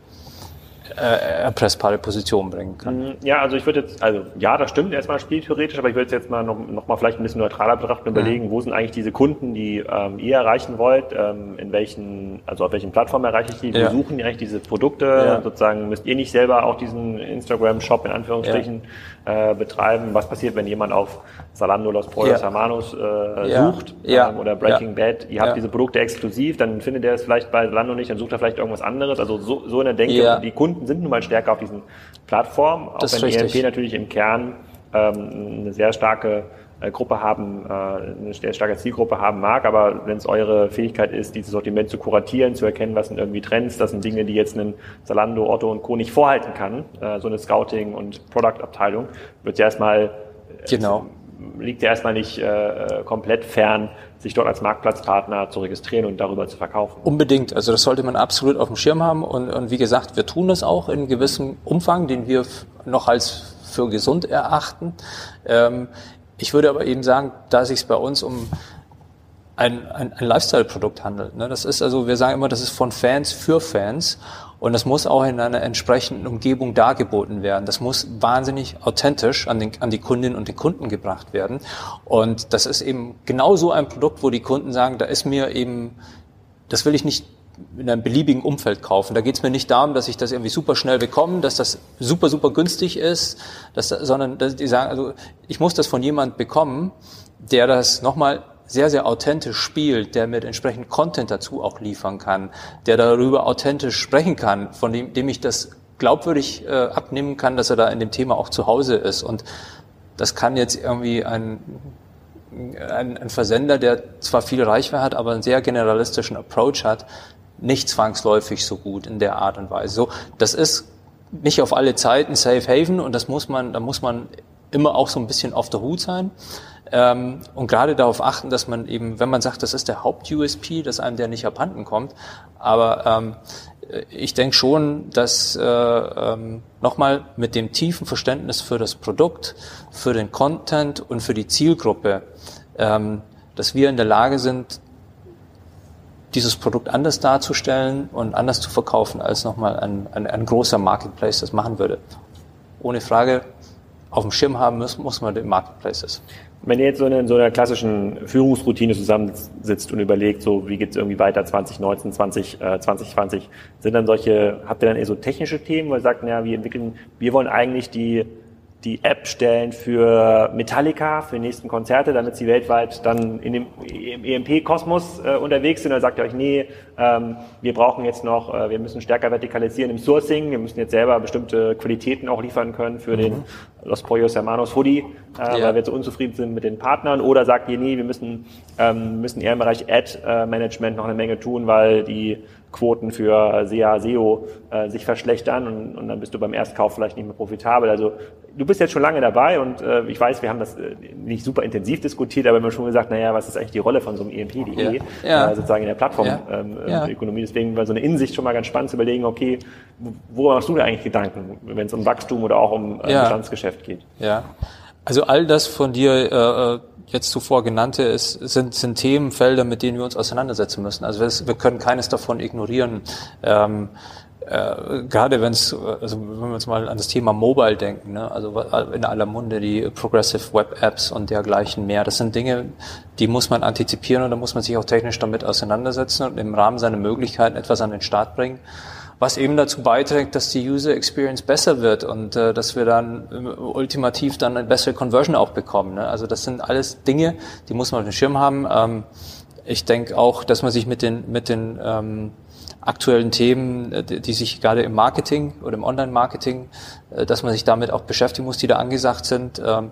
äh, erpressbare Position bringen kann. Mm, ja, also ich würde jetzt, also ja, das stimmt erstmal spieltheoretisch, aber ich würde jetzt mal noch, noch mal vielleicht ein bisschen neutraler betrachten und überlegen, wo sind eigentlich diese Kunden, die ähm, ihr erreichen wollt, ähm, in welchen, also auf welchen Plattformen erreiche ich die, wo ja. suchen die eigentlich diese Produkte, ja. sozusagen müsst ihr nicht selber auch diesen Instagram-Shop in Anführungsstrichen ja. Äh, betreiben, was passiert, wenn jemand auf Salando, Los Pollos, Hermanos äh, sucht ähm, oder Breaking Bad, ihr habt diese Produkte exklusiv, dann findet er es vielleicht bei Salando nicht, dann sucht er vielleicht irgendwas anderes, also so, so in der Denke, die Kunden sind nun mal stärker auf diesen Plattformen, auch das wenn EMP natürlich im Kern ähm, eine sehr starke Gruppe haben, äh, eine sehr starke Zielgruppe haben mag, aber wenn es eure Fähigkeit ist, dieses Sortiment zu kuratieren, zu erkennen, was sind irgendwie Trends, das sind Dinge, die jetzt ein Zalando, Otto und Co. nicht vorhalten kann, äh, so eine Scouting- und Product-Abteilung, wird ja erstmal äh, genau liegt ja erstmal nicht äh, komplett fern, sich dort als Marktplatzpartner zu registrieren und darüber zu verkaufen. Unbedingt. Also das sollte man absolut auf dem Schirm haben. Und, und wie gesagt, wir tun das auch in gewissem Umfang, den wir noch als für gesund erachten. Ähm, ich würde aber eben sagen, da es sich bei uns um ein, ein, ein Lifestyle-Produkt handelt. Ne? Das ist also, wir sagen immer, das ist von Fans für Fans. Und das muss auch in einer entsprechenden Umgebung dargeboten werden. Das muss wahnsinnig authentisch an, den, an die Kundinnen und den Kunden gebracht werden. Und das ist eben genau so ein Produkt, wo die Kunden sagen, da ist mir eben, das will ich nicht in einem beliebigen Umfeld kaufen. Da geht es mir nicht darum, dass ich das irgendwie super schnell bekomme, dass das super, super günstig ist, dass, sondern dass die sagen, also ich muss das von jemand bekommen, der das nochmal sehr, sehr authentisch spielt, der mit entsprechend Content dazu auch liefern kann, der darüber authentisch sprechen kann, von dem, dem ich das glaubwürdig äh, abnehmen kann, dass er da in dem Thema auch zu Hause ist. Und das kann jetzt irgendwie ein, ein, ein Versender, der zwar viel Reichweite hat, aber einen sehr generalistischen Approach hat, nicht zwangsläufig so gut in der Art und Weise. So, das ist nicht auf alle Zeiten Safe Haven und das muss man, da muss man immer auch so ein bisschen auf der Hut sein. Ähm, und gerade darauf achten, dass man eben, wenn man sagt, das ist der Haupt-USP, dass einem der nicht abhanden kommt. Aber ähm, ich denke schon, dass äh, ähm, nochmal mit dem tiefen Verständnis für das Produkt, für den Content und für die Zielgruppe, ähm, dass wir in der Lage sind, dieses Produkt anders darzustellen und anders zu verkaufen, als nochmal ein, ein, ein großer Marketplace das machen würde. Ohne Frage, auf dem Schirm haben muss, muss man den Marketplaces. Wenn ihr jetzt so in so einer klassischen Führungsroutine zusammensitzt und überlegt, so wie geht es irgendwie weiter 2019, 20, äh, 2020, sind dann solche, habt ihr dann eher so technische Themen, wo ihr sagt, naja, wir entwickeln, wir wollen eigentlich die die App stellen für Metallica, für die nächsten Konzerte, damit sie weltweit dann in dem EMP-Kosmos äh, unterwegs sind. Dann sagt ihr euch, nee, ähm, wir brauchen jetzt noch, äh, wir müssen stärker vertikalisieren im Sourcing, wir müssen jetzt selber bestimmte Qualitäten auch liefern können für mhm. den Los Pollos Hermanos Hoodie, äh, ja. weil wir zu unzufrieden sind mit den Partnern. Oder sagt ihr, nee, wir müssen, ähm, müssen eher im Bereich Ad-Management noch eine Menge tun, weil die Quoten für SEA, SEO äh, sich verschlechtern und, und dann bist du beim Erstkauf vielleicht nicht mehr profitabel. Also du bist jetzt schon lange dabei und äh, ich weiß, wir haben das äh, nicht super intensiv diskutiert, aber wir haben schon gesagt, naja, was ist eigentlich die Rolle von so einem EMP.de, ja. ja. äh, sozusagen in der Plattformökonomie. Ja. Ähm, ja. Deswegen war so eine Insicht schon mal ganz spannend zu überlegen, okay, worüber machst du da eigentlich Gedanken, wenn es um Wachstum oder auch um äh, Bestandsgeschäft geht? Ja, also all das von dir äh, äh jetzt zuvor genannte ist, sind, sind Themenfelder, mit denen wir uns auseinandersetzen müssen. Also wir, wir können keines davon ignorieren. Ähm, äh, gerade wenn es, also wenn wir uns mal an das Thema Mobile denken, ne? also in aller Munde die Progressive Web Apps und dergleichen mehr, das sind Dinge, die muss man antizipieren und da muss man sich auch technisch damit auseinandersetzen und im Rahmen seiner Möglichkeiten etwas an den Start bringen was eben dazu beiträgt, dass die User Experience besser wird und äh, dass wir dann äh, ultimativ dann eine bessere Conversion auch bekommen. Ne? Also das sind alles Dinge, die muss man auf dem Schirm haben. Ähm, ich denke auch, dass man sich mit den mit den ähm, aktuellen Themen, äh, die sich gerade im Marketing oder im Online-Marketing, äh, dass man sich damit auch beschäftigen muss, die da angesagt sind. Ähm,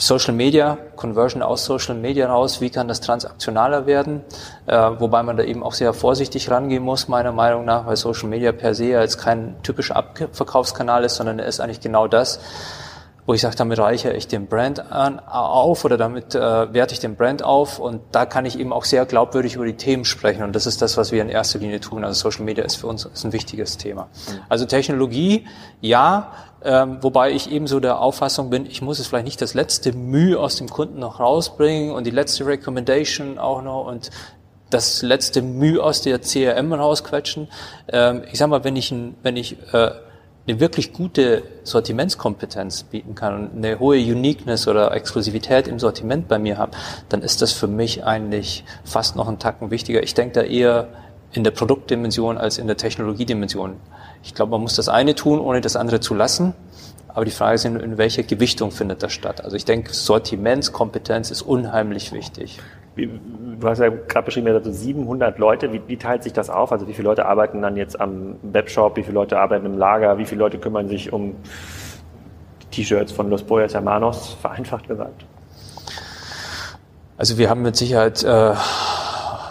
Social Media, Conversion aus Social Media raus, wie kann das transaktionaler werden, äh, wobei man da eben auch sehr vorsichtig rangehen muss, meiner Meinung nach, weil Social Media per se als kein typischer Abverkaufskanal ist, sondern er ist eigentlich genau das, wo ich sage, damit reiche ich den Brand an, auf oder damit äh, werte ich den Brand auf und da kann ich eben auch sehr glaubwürdig über die Themen sprechen und das ist das, was wir in erster Linie tun. Also Social Media ist für uns ist ein wichtiges Thema. Mhm. Also Technologie, ja, ähm, wobei ich ebenso der Auffassung bin, ich muss es vielleicht nicht das letzte Mühe aus dem Kunden noch rausbringen und die letzte Recommendation auch noch und das letzte Mühe aus der CRM rausquetschen. Ähm, ich sag mal, wenn ich, ein, wenn ich äh, eine wirklich gute Sortimentskompetenz bieten kann und eine hohe Uniqueness oder Exklusivität im Sortiment bei mir habe, dann ist das für mich eigentlich fast noch einen Tacken wichtiger. Ich denke da eher in der Produktdimension als in der Technologiedimension. Ich glaube, man muss das eine tun, ohne das andere zu lassen. Aber die Frage ist, in welcher Gewichtung findet das statt? Also ich denke, Sortimentskompetenz ist unheimlich wichtig. Du hast ja gerade beschrieben, ja, so 700 Leute. Wie, wie, teilt sich das auf? Also wie viele Leute arbeiten dann jetzt am Webshop? Wie viele Leute arbeiten im Lager? Wie viele Leute kümmern sich um T-Shirts von Los Boyas Hermanos, vereinfacht gesagt? Also wir haben mit Sicherheit äh,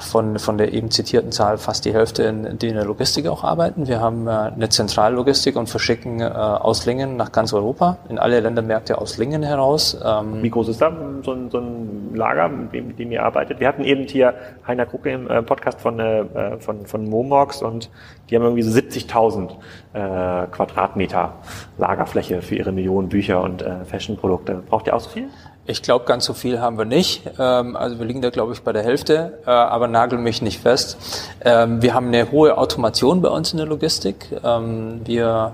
von, von der eben zitierten Zahl fast die Hälfte, in, die in der Logistik auch arbeiten. Wir haben äh, eine Zentrallogistik und verschicken äh, aus Lingen nach ganz Europa, in alle Ländermärkte aus Lingen heraus. Ähm Wie groß ist da so ein, so ein Lager, mit dem, dem ihr arbeitet? Wir hatten eben hier Heiner Krucke im äh, Podcast von, äh, von, von Momox und die haben irgendwie so 70.000 äh, Quadratmeter Lagerfläche für ihre Millionen Bücher und äh, Fashion-Produkte. Braucht ihr auch so viel? Ich glaube, ganz so viel haben wir nicht. Ähm, also wir liegen da, glaube ich, bei der Hälfte, äh, aber nagel mich nicht fest. Ähm, wir haben eine hohe Automation bei uns in der Logistik. Ähm, wir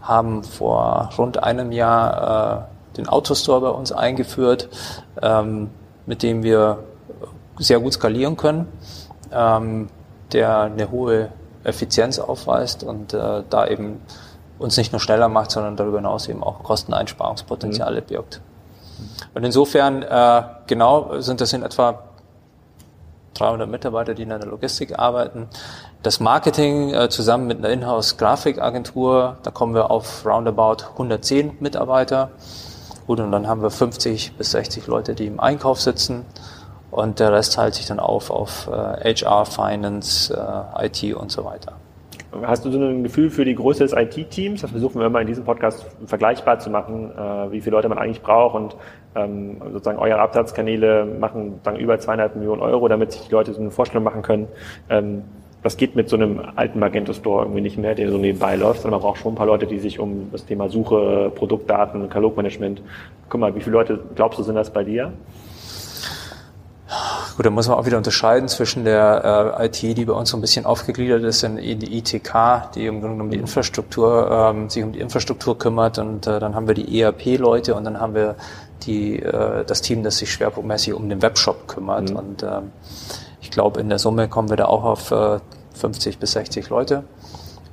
haben vor rund einem Jahr äh, den Autostore bei uns eingeführt, mit dem wir sehr gut skalieren können, der eine hohe Effizienz aufweist und äh, da eben uns nicht nur schneller macht, sondern darüber hinaus eben auch Kosteneinsparungspotenziale mhm. birgt. Und insofern, äh, genau, sind das in etwa 300 Mitarbeiter, die in der Logistik arbeiten. Das Marketing äh, zusammen mit einer Inhouse-Grafikagentur, da kommen wir auf roundabout 110 Mitarbeiter. Gut, und dann haben wir 50 bis 60 Leute, die im Einkauf sitzen. Und der Rest teilt sich dann auf auf äh, HR, Finance, äh, IT und so weiter. Hast du so ein Gefühl für die Größe des IT-Teams? Das versuchen wir immer in diesem Podcast vergleichbar zu machen, äh, wie viele Leute man eigentlich braucht und ähm, sozusagen eure Absatzkanäle machen dann über zweieinhalb Millionen Euro, damit sich die Leute so eine Vorstellung machen können. Ähm, das geht mit so einem alten Magento Store irgendwie nicht mehr, der so nebenbei läuft, sondern man braucht schon ein paar Leute, die sich um das Thema Suche, Produktdaten, Katalogmanagement kümmern. Wie viele Leute glaubst du sind das bei dir? Gut, da muss man auch wieder unterscheiden zwischen der äh, IT, die bei uns so ein bisschen aufgegliedert ist, in die ITK, die im Grunde um die Infrastruktur, ähm, sich um die Infrastruktur kümmert und äh, dann haben wir die ERP-Leute und dann haben wir die, äh, das Team, das sich schwerpunktmäßig um den Webshop kümmert. Mhm. Und ähm, ich glaube, in der Summe kommen wir da auch auf äh, 50 bis 60 Leute.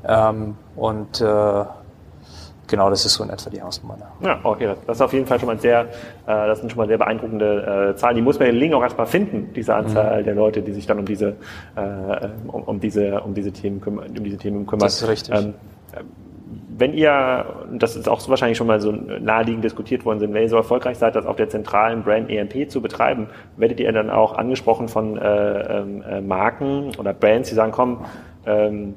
Ähm, und äh, genau, das ist so in etwa die Hausnummer. Ja, okay, das ist auf jeden Fall schon mal sehr, äh, das sind schon mal sehr beeindruckende äh, Zahlen. Die muss man in Link auch erstmal finden, diese Anzahl mhm. der Leute, die sich dann um diese, äh, um, um, diese, um diese Themen kümmern, um diese Themen kümmern. Das ist richtig. Ähm, wenn ihr, das ist auch wahrscheinlich schon mal so naheliegend diskutiert worden sind, wenn ihr so erfolgreich seid, das auf der zentralen Brand EMP zu betreiben, werdet ihr dann auch angesprochen von äh, ähm, äh, Marken oder Brands, die sagen, komm, ähm,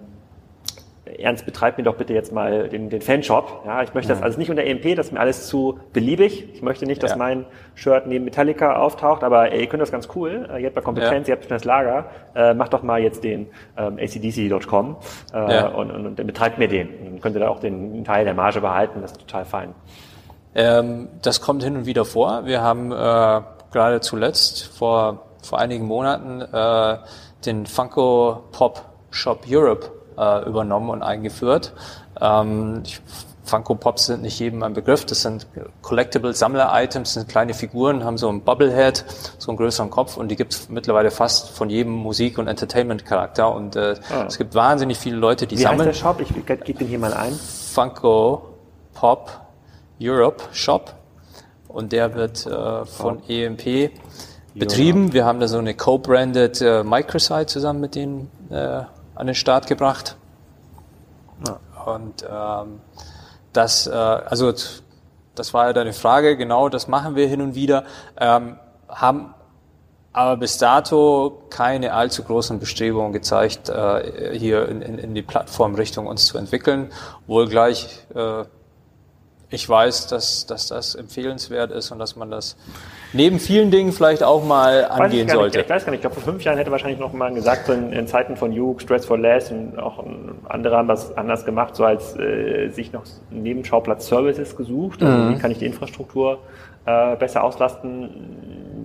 Ernst, betreib mir doch bitte jetzt mal den, den Fanshop. Ja, ich möchte das alles nicht unter EMP, das ist mir alles zu beliebig. Ich möchte nicht, dass ja. mein Shirt neben Metallica auftaucht, aber ey, ihr könnt das ganz cool. Äh, ihr habt mal Kompetenz, ja. ihr habt das Lager. Äh, macht doch mal jetzt den ähm, acdc.com äh, ja. und, und, und betreibt mir den. Dann könnt ihr da auch den Teil der Marge behalten, das ist total fein. Ähm, das kommt hin und wieder vor. Wir haben äh, gerade zuletzt vor, vor einigen Monaten äh, den Funko Pop Shop Europe äh, übernommen und eingeführt. Ähm, ich, Funko Pops sind nicht jedem ein Begriff. Das sind Collectible Sammler-Items, sind kleine Figuren, haben so ein Bubblehead, so einen größeren Kopf und die gibt es mittlerweile fast von jedem Musik- und Entertainment-Charakter. Und äh, ah. es gibt wahnsinnig viele Leute, die Wie sammeln. Heißt der Shop? Ich gebe den hier mal ein. Funko Pop Europe Shop und der wird äh, von oh. EMP betrieben. Wir haben da so eine co-branded äh, Microsite zusammen mit denen äh, an den Start gebracht. Ja. Und ähm, das, äh, also das war ja deine Frage, genau, das machen wir hin und wieder, ähm, haben aber bis dato keine allzu großen Bestrebungen gezeigt, äh, hier in, in, in die Plattformrichtung uns zu entwickeln, wohl gleich äh, ich weiß, dass, dass das empfehlenswert ist und dass man das neben vielen Dingen vielleicht auch mal angehen ich sollte. Nicht, ich weiß gar nicht, ich glaube, vor fünf Jahren hätte wahrscheinlich noch mal gesagt, so in, in Zeiten von Juke, Stress for Less und auch andere haben das anders gemacht, so als äh, sich noch Nebenschauplatz Services gesucht. Also mhm. wie kann ich die Infrastruktur äh, besser auslasten?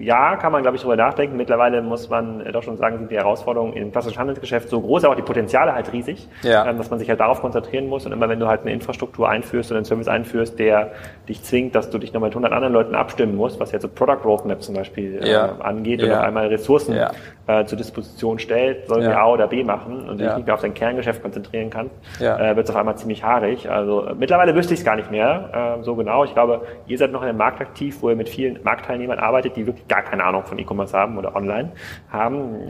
Ja, kann man, glaube ich, drüber nachdenken. Mittlerweile muss man doch schon sagen, sind die Herausforderungen im klassischen Handelsgeschäft so groß, aber auch die Potenziale halt riesig, ja. Ähm, dass man sich halt darauf konzentrieren muss. Und immer wenn du halt eine Infrastruktur einführst oder einen Service einführst, der dich zwingt, dass du dich nochmal mit 100 anderen Leuten abstimmen musst, was jetzt so Product Roadmap zum Beispiel äh, ja. angeht, ja. und auf einmal Ressourcen äh, zur Disposition stellt, sollen wir A oder B machen und dich nicht mehr auf dein Kerngeschäft konzentrieren kannst, äh, wird es auf einmal ziemlich haarig. Also äh, mittlerweile wüsste ich es gar nicht mehr äh, so genau. Ich glaube, ihr seid noch in einem Markt aktiv, wo ihr mit vielen Marktteilnehmern arbeitet, die wirklich gar keine Ahnung von E-Commerce haben oder online haben.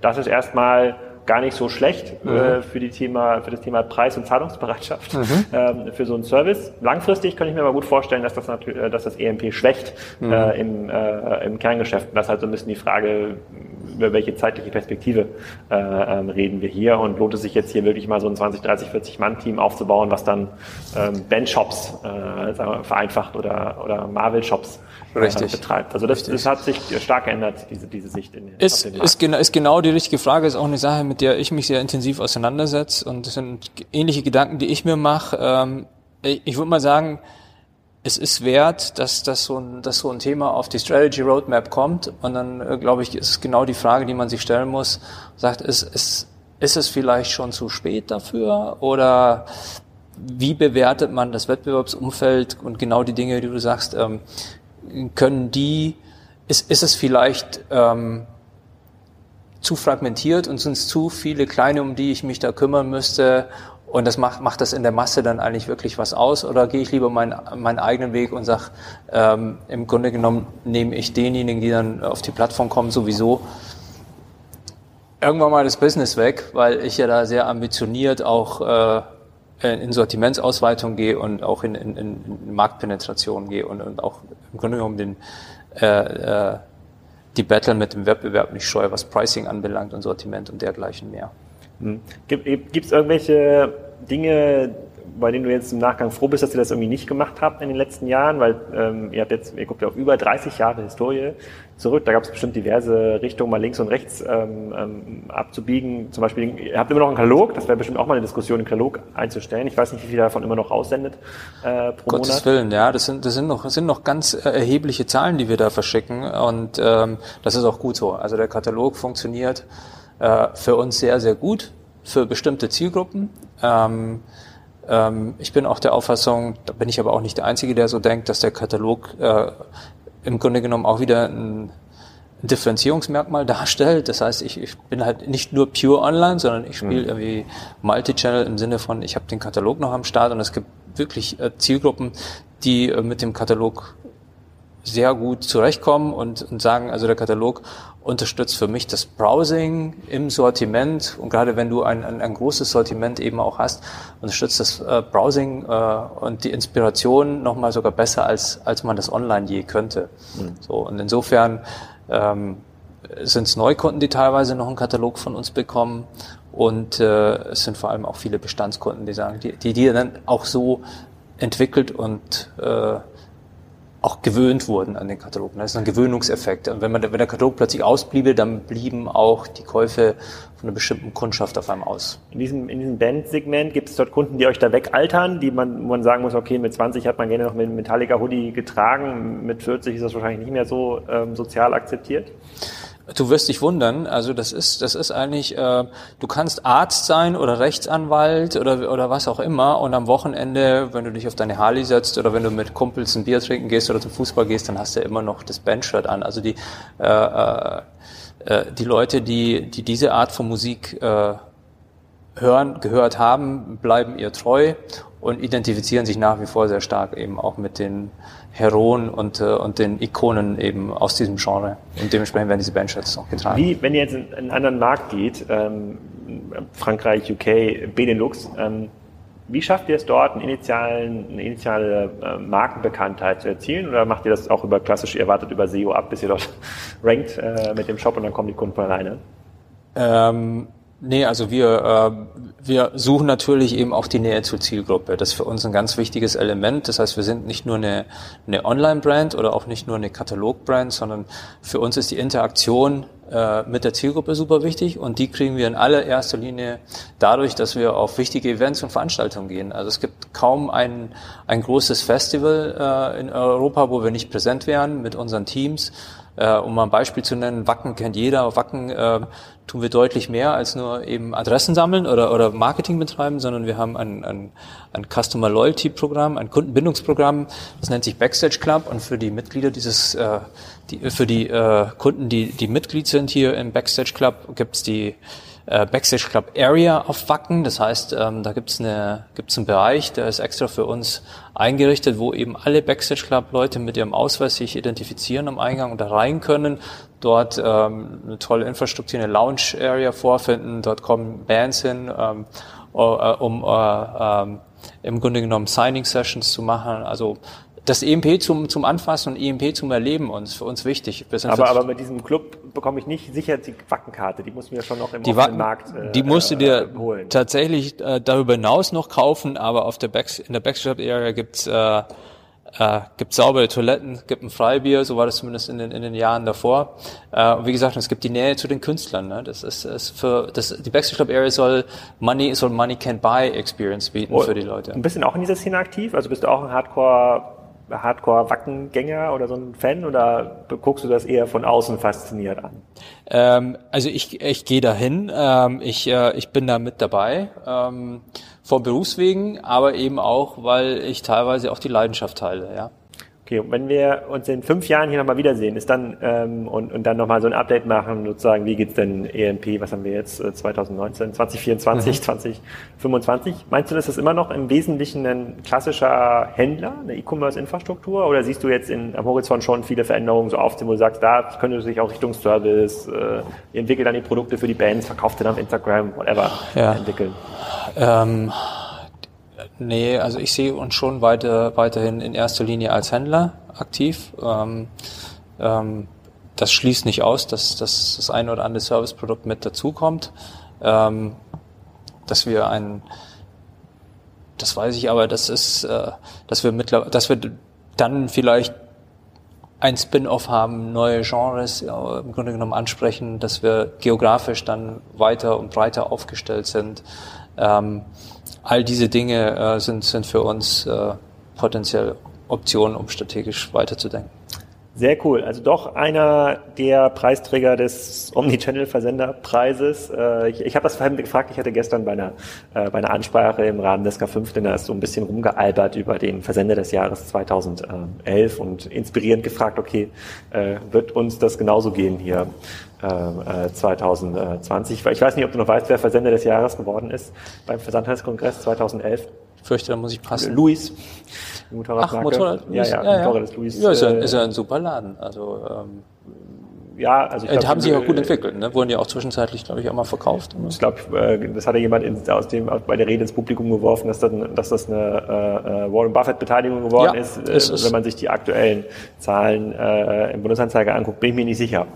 Das ist erstmal gar nicht so schlecht mhm. äh, für, die Thema, für das Thema Preis- und Zahlungsbereitschaft mhm. ähm, für so einen Service. Langfristig kann ich mir aber gut vorstellen, dass das, natürlich, äh, dass das EMP schwächt mhm. äh, im, äh, im Kerngeschäft. das ist halt so ein bisschen die Frage, über welche zeitliche Perspektive äh, ähm, reden wir hier und lohnt es sich jetzt hier wirklich mal so ein 20, 30, 40 Mann-Team aufzubauen, was dann ähm, Ben-Shops äh, vereinfacht oder, oder Marvel-Shops Richtig. betreibt. Also das, das hat sich stark geändert, diese, diese Sicht. In, ist, ist, genau, ist genau die richtige Frage, ist auch eine Sache, mit der ich mich sehr intensiv auseinandersetze. Und das sind ähnliche Gedanken, die ich mir mache. Ähm, ich würde mal sagen, es ist wert, dass, dass, so ein, dass so ein Thema auf die Strategy Roadmap kommt. Und dann, äh, glaube ich, ist genau die Frage, die man sich stellen muss, sagt, ist, ist, ist es vielleicht schon zu spät dafür? Oder wie bewertet man das Wettbewerbsumfeld? Und genau die Dinge, die du sagst, ähm, können die, ist, ist es vielleicht ähm, zu fragmentiert und sind zu viele kleine, um die ich mich da kümmern müsste und das macht, macht das in der Masse dann eigentlich wirklich was aus? Oder gehe ich lieber meinen, meinen eigenen Weg und sage, ähm, im Grunde genommen nehme ich denjenigen, die dann auf die Plattform kommen, sowieso irgendwann mal das Business weg, weil ich ja da sehr ambitioniert auch äh, in Sortimentsausweitung gehe und auch in, in, in Marktpenetration gehe und, und auch im Grunde genommen den, äh, äh, die Battle mit dem Wettbewerb nicht scheue, was Pricing anbelangt und Sortiment und dergleichen mehr. Hm. Gibt es irgendwelche Dinge, bei denen du jetzt im Nachgang froh bist, dass ihr das irgendwie nicht gemacht habt in den letzten Jahren? Weil ähm, ihr habt jetzt, ihr guckt ja auf über 30 Jahre Historie zurück. Da gab es bestimmt diverse Richtungen, mal links und rechts ähm, ähm, abzubiegen. Zum Beispiel, ihr habt immer noch einen Katalog, das wäre bestimmt auch mal eine Diskussion, einen Katalog einzustellen. Ich weiß nicht, wie viel davon immer noch raussendet äh, pro Gottes Monat. Willen, ja, das sind, das sind noch, das sind noch ganz äh, erhebliche Zahlen, die wir da verschicken und ähm, das ist auch gut so. Also der Katalog funktioniert äh, für uns sehr, sehr gut für bestimmte Zielgruppen. Ähm, ähm, ich bin auch der Auffassung, da bin ich aber auch nicht der Einzige, der so denkt, dass der Katalog äh, im Grunde genommen auch wieder ein Differenzierungsmerkmal darstellt. Das heißt, ich, ich bin halt nicht nur pure online, sondern ich spiele mhm. irgendwie Multichannel im Sinne von, ich habe den Katalog noch am Start und es gibt wirklich äh, Zielgruppen, die äh, mit dem Katalog sehr gut zurechtkommen und, und sagen, also der Katalog unterstützt für mich das Browsing im Sortiment und gerade wenn du ein, ein, ein großes Sortiment eben auch hast, unterstützt das äh, Browsing äh, und die Inspiration nochmal sogar besser als, als man das online je könnte. Mhm. So, und insofern ähm, sind es Neukunden, die teilweise noch einen Katalog von uns bekommen und äh, es sind vor allem auch viele Bestandskunden, die sagen, die, die, die dann auch so entwickelt und äh, auch gewöhnt wurden an den Katalog. Das ist ein Gewöhnungseffekt. Und wenn, man, wenn der Katalog plötzlich ausbliebe, dann blieben auch die Käufe von einer bestimmten Kundschaft auf einmal aus. In diesem, in diesem Band-Segment gibt es dort Kunden, die euch da wegaltern, die man, wo man sagen muss, okay, mit 20 hat man gerne noch mit Metallica-Hoodie getragen, mit 40 ist das wahrscheinlich nicht mehr so ähm, sozial akzeptiert? Du wirst dich wundern, also das ist, das ist eigentlich, äh, du kannst Arzt sein oder Rechtsanwalt oder, oder was auch immer und am Wochenende, wenn du dich auf deine Harley setzt oder wenn du mit Kumpels ein Bier trinken gehst oder zum Fußball gehst, dann hast du immer noch das Bandshirt an. Also die, äh, äh, äh, die Leute, die, die diese Art von Musik äh, hören, gehört haben, bleiben ihr treu und identifizieren sich nach wie vor sehr stark eben auch mit den Heroen und, äh, und den Ikonen eben aus diesem Genre. Und dementsprechend werden diese Bandshirts auch getragen. Wie, wenn ihr jetzt in einen anderen Markt geht, ähm, Frankreich, UK, Benelux, ähm, Wie schafft ihr es dort, einen initialen, eine initiale äh, Markenbekanntheit zu erzielen? Oder macht ihr das auch über klassisch, ihr wartet über SEO ab, bis ihr dort rankt äh, mit dem Shop und dann kommen die Kunden von alleine? Ähm, Nee, also wir, äh, wir suchen natürlich eben auch die Nähe zur Zielgruppe. Das ist für uns ein ganz wichtiges Element. Das heißt, wir sind nicht nur eine, eine Online-Brand oder auch nicht nur eine Katalog-Brand, sondern für uns ist die Interaktion äh, mit der Zielgruppe super wichtig und die kriegen wir in allererster Linie dadurch, dass wir auf wichtige Events und Veranstaltungen gehen. Also es gibt kaum ein, ein großes Festival äh, in Europa, wo wir nicht präsent wären mit unseren Teams. Äh, um mal ein Beispiel zu nennen, Wacken kennt jeder. Wacken äh, tun wir deutlich mehr als nur eben Adressen sammeln oder, oder Marketing betreiben, sondern wir haben ein, ein, ein Customer Loyalty Programm, ein Kundenbindungsprogramm, das nennt sich Backstage Club und für die Mitglieder dieses, äh, die, für die äh, Kunden, die, die Mitglied sind hier im Backstage Club, gibt's die äh, Backstage Club Area auf Wacken. Das heißt, ähm, da gibt's eine, gibt's einen Bereich, der ist extra für uns eingerichtet, wo eben alle Backstage Club Leute mit ihrem Ausweis sich identifizieren am Eingang und da rein können, dort ähm, eine tolle Infrastruktur, eine Lounge Area vorfinden. Dort kommen Bands hin, ähm, äh, um äh, ähm, im Grunde genommen Signing Sessions zu machen. Also das EMP zum, zum Anfassen und EMP zum Erleben uns für uns wichtig. aber, aber mit diesem Club bekomme ich nicht sicher die Wackenkarte. Die muss mir schon noch im die offenen Markt äh, Die musst du dir äh, tatsächlich äh, darüber hinaus noch kaufen, aber auf der Back, in der Backstrap Area gibt's äh, äh, gibt saubere Toiletten, gibt ein Freibier, so war das zumindest in den, in den Jahren davor. Äh, und wie gesagt, es gibt die Nähe zu den Künstlern. Ne? Das ist, ist für das, die Backstage Club Area soll Money soll Money Can Buy Experience bieten oh, für die Leute. Ein bisschen auch in dieser Szene aktiv. Also bist du auch ein Hardcore Hardcore-Wackengänger oder so ein Fan oder guckst du das eher von außen fasziniert an? Ähm, also ich, ich gehe dahin, ähm, ich, äh, ich bin da mit dabei, ähm, vom Berufswegen, aber eben auch, weil ich teilweise auch die Leidenschaft teile, ja. Okay, und wenn wir uns in fünf Jahren hier nochmal wiedersehen, ist dann ähm, und, und dann nochmal so ein Update machen, sozusagen, wie geht's denn ENP, was haben wir jetzt, 2019, 2024, mhm. 2025? Meinst du, das ist immer noch im Wesentlichen ein klassischer Händler, eine E-Commerce-Infrastruktur, oder siehst du jetzt in, am Horizont schon viele Veränderungen so aufziehen, wo du sagst, da könnte sich auch Richtung Service, äh, entwickelt dann die Produkte für die Bands, verkauft dann auf Instagram, whatever, ja. entwickeln? Ähm Nee, also ich sehe uns schon weiter, weiterhin in erster Linie als Händler aktiv. Ähm, ähm, das schließt nicht aus, dass, dass das ein oder andere Serviceprodukt mit dazukommt. Ähm, dass wir ein, das weiß ich aber, das ist, äh, dass wir mittlerweile, dass wir dann vielleicht ein Spin-off haben, neue Genres ja, im Grunde genommen ansprechen, dass wir geografisch dann weiter und breiter aufgestellt sind. Ähm, all diese Dinge äh, sind, sind für uns äh, potenziell Optionen, um strategisch weiterzudenken. Sehr cool. Also doch einer der Preisträger des Omnichannel-Versenderpreises. Äh, ich ich habe das vorhin gefragt, ich hatte gestern bei einer, bei einer Ansprache im Rahmen des K5 Dinners so ein bisschen rumgealbert über den Versender des Jahres 2011 und inspirierend gefragt, okay, wird uns das genauso gehen hier 2020? Ich weiß nicht, ob du noch weißt, wer Versender des Jahres geworden ist beim Versandhandelskongress 2011. Ich fürchte, da muss ich passen. Luis. Motorradmarke. Ach, Motorrad, ja, ja, ja, Motorrad ist Luis. Ja, ist ja, ist ja ein super Laden. Also, ähm, ja, also ich äh, glaub, haben sich auch gut entwickelt, ne? Wurden ja auch zwischenzeitlich, glaube ich, auch mal verkauft. Oder? Ich glaube, äh, das hatte jemand in, aus dem bei der Rede ins Publikum geworfen, dass, dann, dass das eine äh, Warren Buffett-Beteiligung geworden ja, ist. ist äh, wenn man sich die aktuellen Zahlen äh, im Bundesanzeiger anguckt, bin ich mir nicht sicher,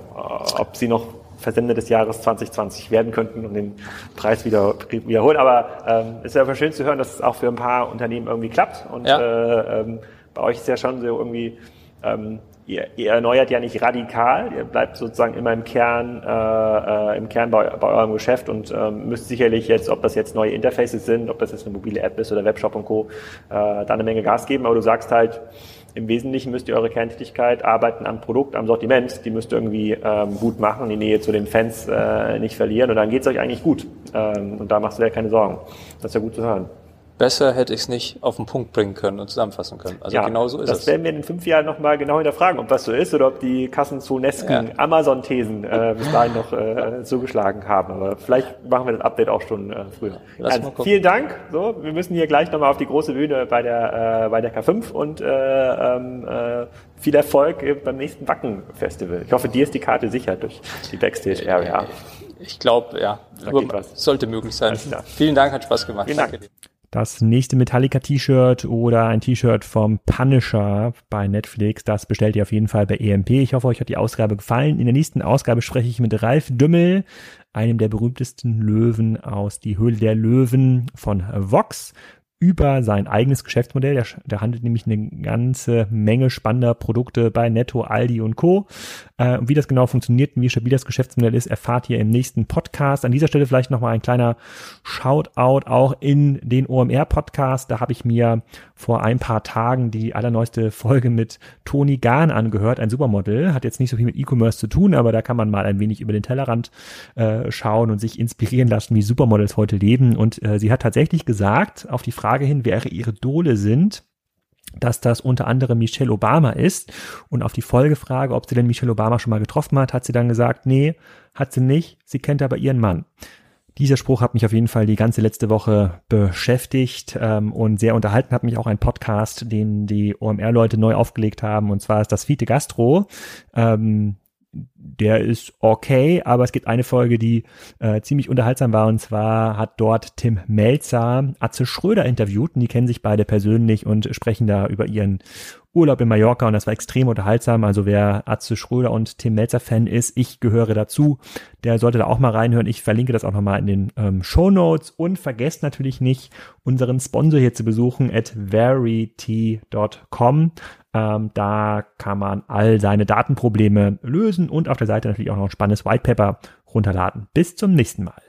ob sie noch Versender des Jahres 2020 werden könnten und den Preis wieder wiederholen. Aber ähm, ist ja schön zu hören, dass es auch für ein paar Unternehmen irgendwie klappt. Und ja. äh, ähm, bei euch ist ja schon so irgendwie, ähm, ihr, ihr erneuert ja nicht radikal, ihr bleibt sozusagen immer im Kern, äh, äh, im Kern bei, bei eurem Geschäft und ähm, müsst sicherlich jetzt, ob das jetzt neue Interfaces sind, ob das jetzt eine mobile App ist oder Webshop und Co., äh, da eine Menge Gas geben. Aber du sagst halt, im Wesentlichen müsst ihr eure Kerntätigkeit arbeiten am Produkt, am Sortiment. Die müsst ihr irgendwie ähm, gut machen, die Nähe zu den Fans äh, nicht verlieren und dann geht's euch eigentlich gut. Ähm, und da machst du dir keine Sorgen. Das ist ja gut zu hören besser hätte ich es nicht auf den Punkt bringen können und zusammenfassen können. Also ja, genau so ist das es. Das werden wir in fünf Jahren nochmal genau hinterfragen, ob das so ist oder ob die kassenzonesken ja. Amazon-Thesen äh, bis dahin noch äh, zugeschlagen haben. Aber vielleicht machen wir das Update auch schon äh, früher. Also, vielen Dank. So, wir müssen hier gleich nochmal auf die große Bühne bei der, äh, bei der K5 und äh, ähm, äh, viel Erfolg beim nächsten Wacken-Festival. Ich hoffe, dir ist die Karte sicher durch die Backstage-Area. Ich glaube, ja, sollte möglich sein. Vielen Dank, hat Spaß gemacht. Vielen Dank. Danke dir. Das nächste Metallica-T-Shirt oder ein T-Shirt vom Punisher bei Netflix, das bestellt ihr auf jeden Fall bei EMP. Ich hoffe, euch hat die Ausgabe gefallen. In der nächsten Ausgabe spreche ich mit Ralf Dümmel, einem der berühmtesten Löwen aus Die Höhle der Löwen von Vox über sein eigenes Geschäftsmodell. Der, der handelt nämlich eine ganze Menge spannender Produkte bei Netto, Aldi und Co. Äh, wie das genau funktioniert und wie stabil das Geschäftsmodell ist, erfahrt ihr im nächsten Podcast. An dieser Stelle vielleicht nochmal ein kleiner Shoutout auch in den OMR-Podcast. Da habe ich mir vor ein paar Tagen die allerneueste Folge mit Toni Gahn angehört, ein Supermodel. Hat jetzt nicht so viel mit E-Commerce zu tun, aber da kann man mal ein wenig über den Tellerrand äh, schauen und sich inspirieren lassen, wie Supermodels heute leben. Und äh, sie hat tatsächlich gesagt, auf die Frage, Frage hin, wer ihre Idole sind, dass das unter anderem Michelle Obama ist. Und auf die Folgefrage, ob sie denn Michelle Obama schon mal getroffen hat, hat sie dann gesagt, nee, hat sie nicht. Sie kennt aber ihren Mann. Dieser Spruch hat mich auf jeden Fall die ganze letzte Woche beschäftigt ähm, und sehr unterhalten hat mich auch ein Podcast, den die OMR-Leute neu aufgelegt haben. Und zwar ist das Fiete Gastro. Ähm, der ist okay, aber es gibt eine Folge, die äh, ziemlich unterhaltsam war und zwar hat dort Tim Melzer Atze Schröder interviewt und die kennen sich beide persönlich und sprechen da über ihren Urlaub in Mallorca und das war extrem unterhaltsam. Also wer Atze Schröder und Tim Melzer Fan ist, ich gehöre dazu, der sollte da auch mal reinhören. Ich verlinke das auch nochmal in den ähm, Show Notes und vergesst natürlich nicht, unseren Sponsor hier zu besuchen at verity.com. Ähm, da kann man all seine Datenprobleme lösen und auf der Seite natürlich auch noch ein spannendes White Paper runterladen. Bis zum nächsten Mal.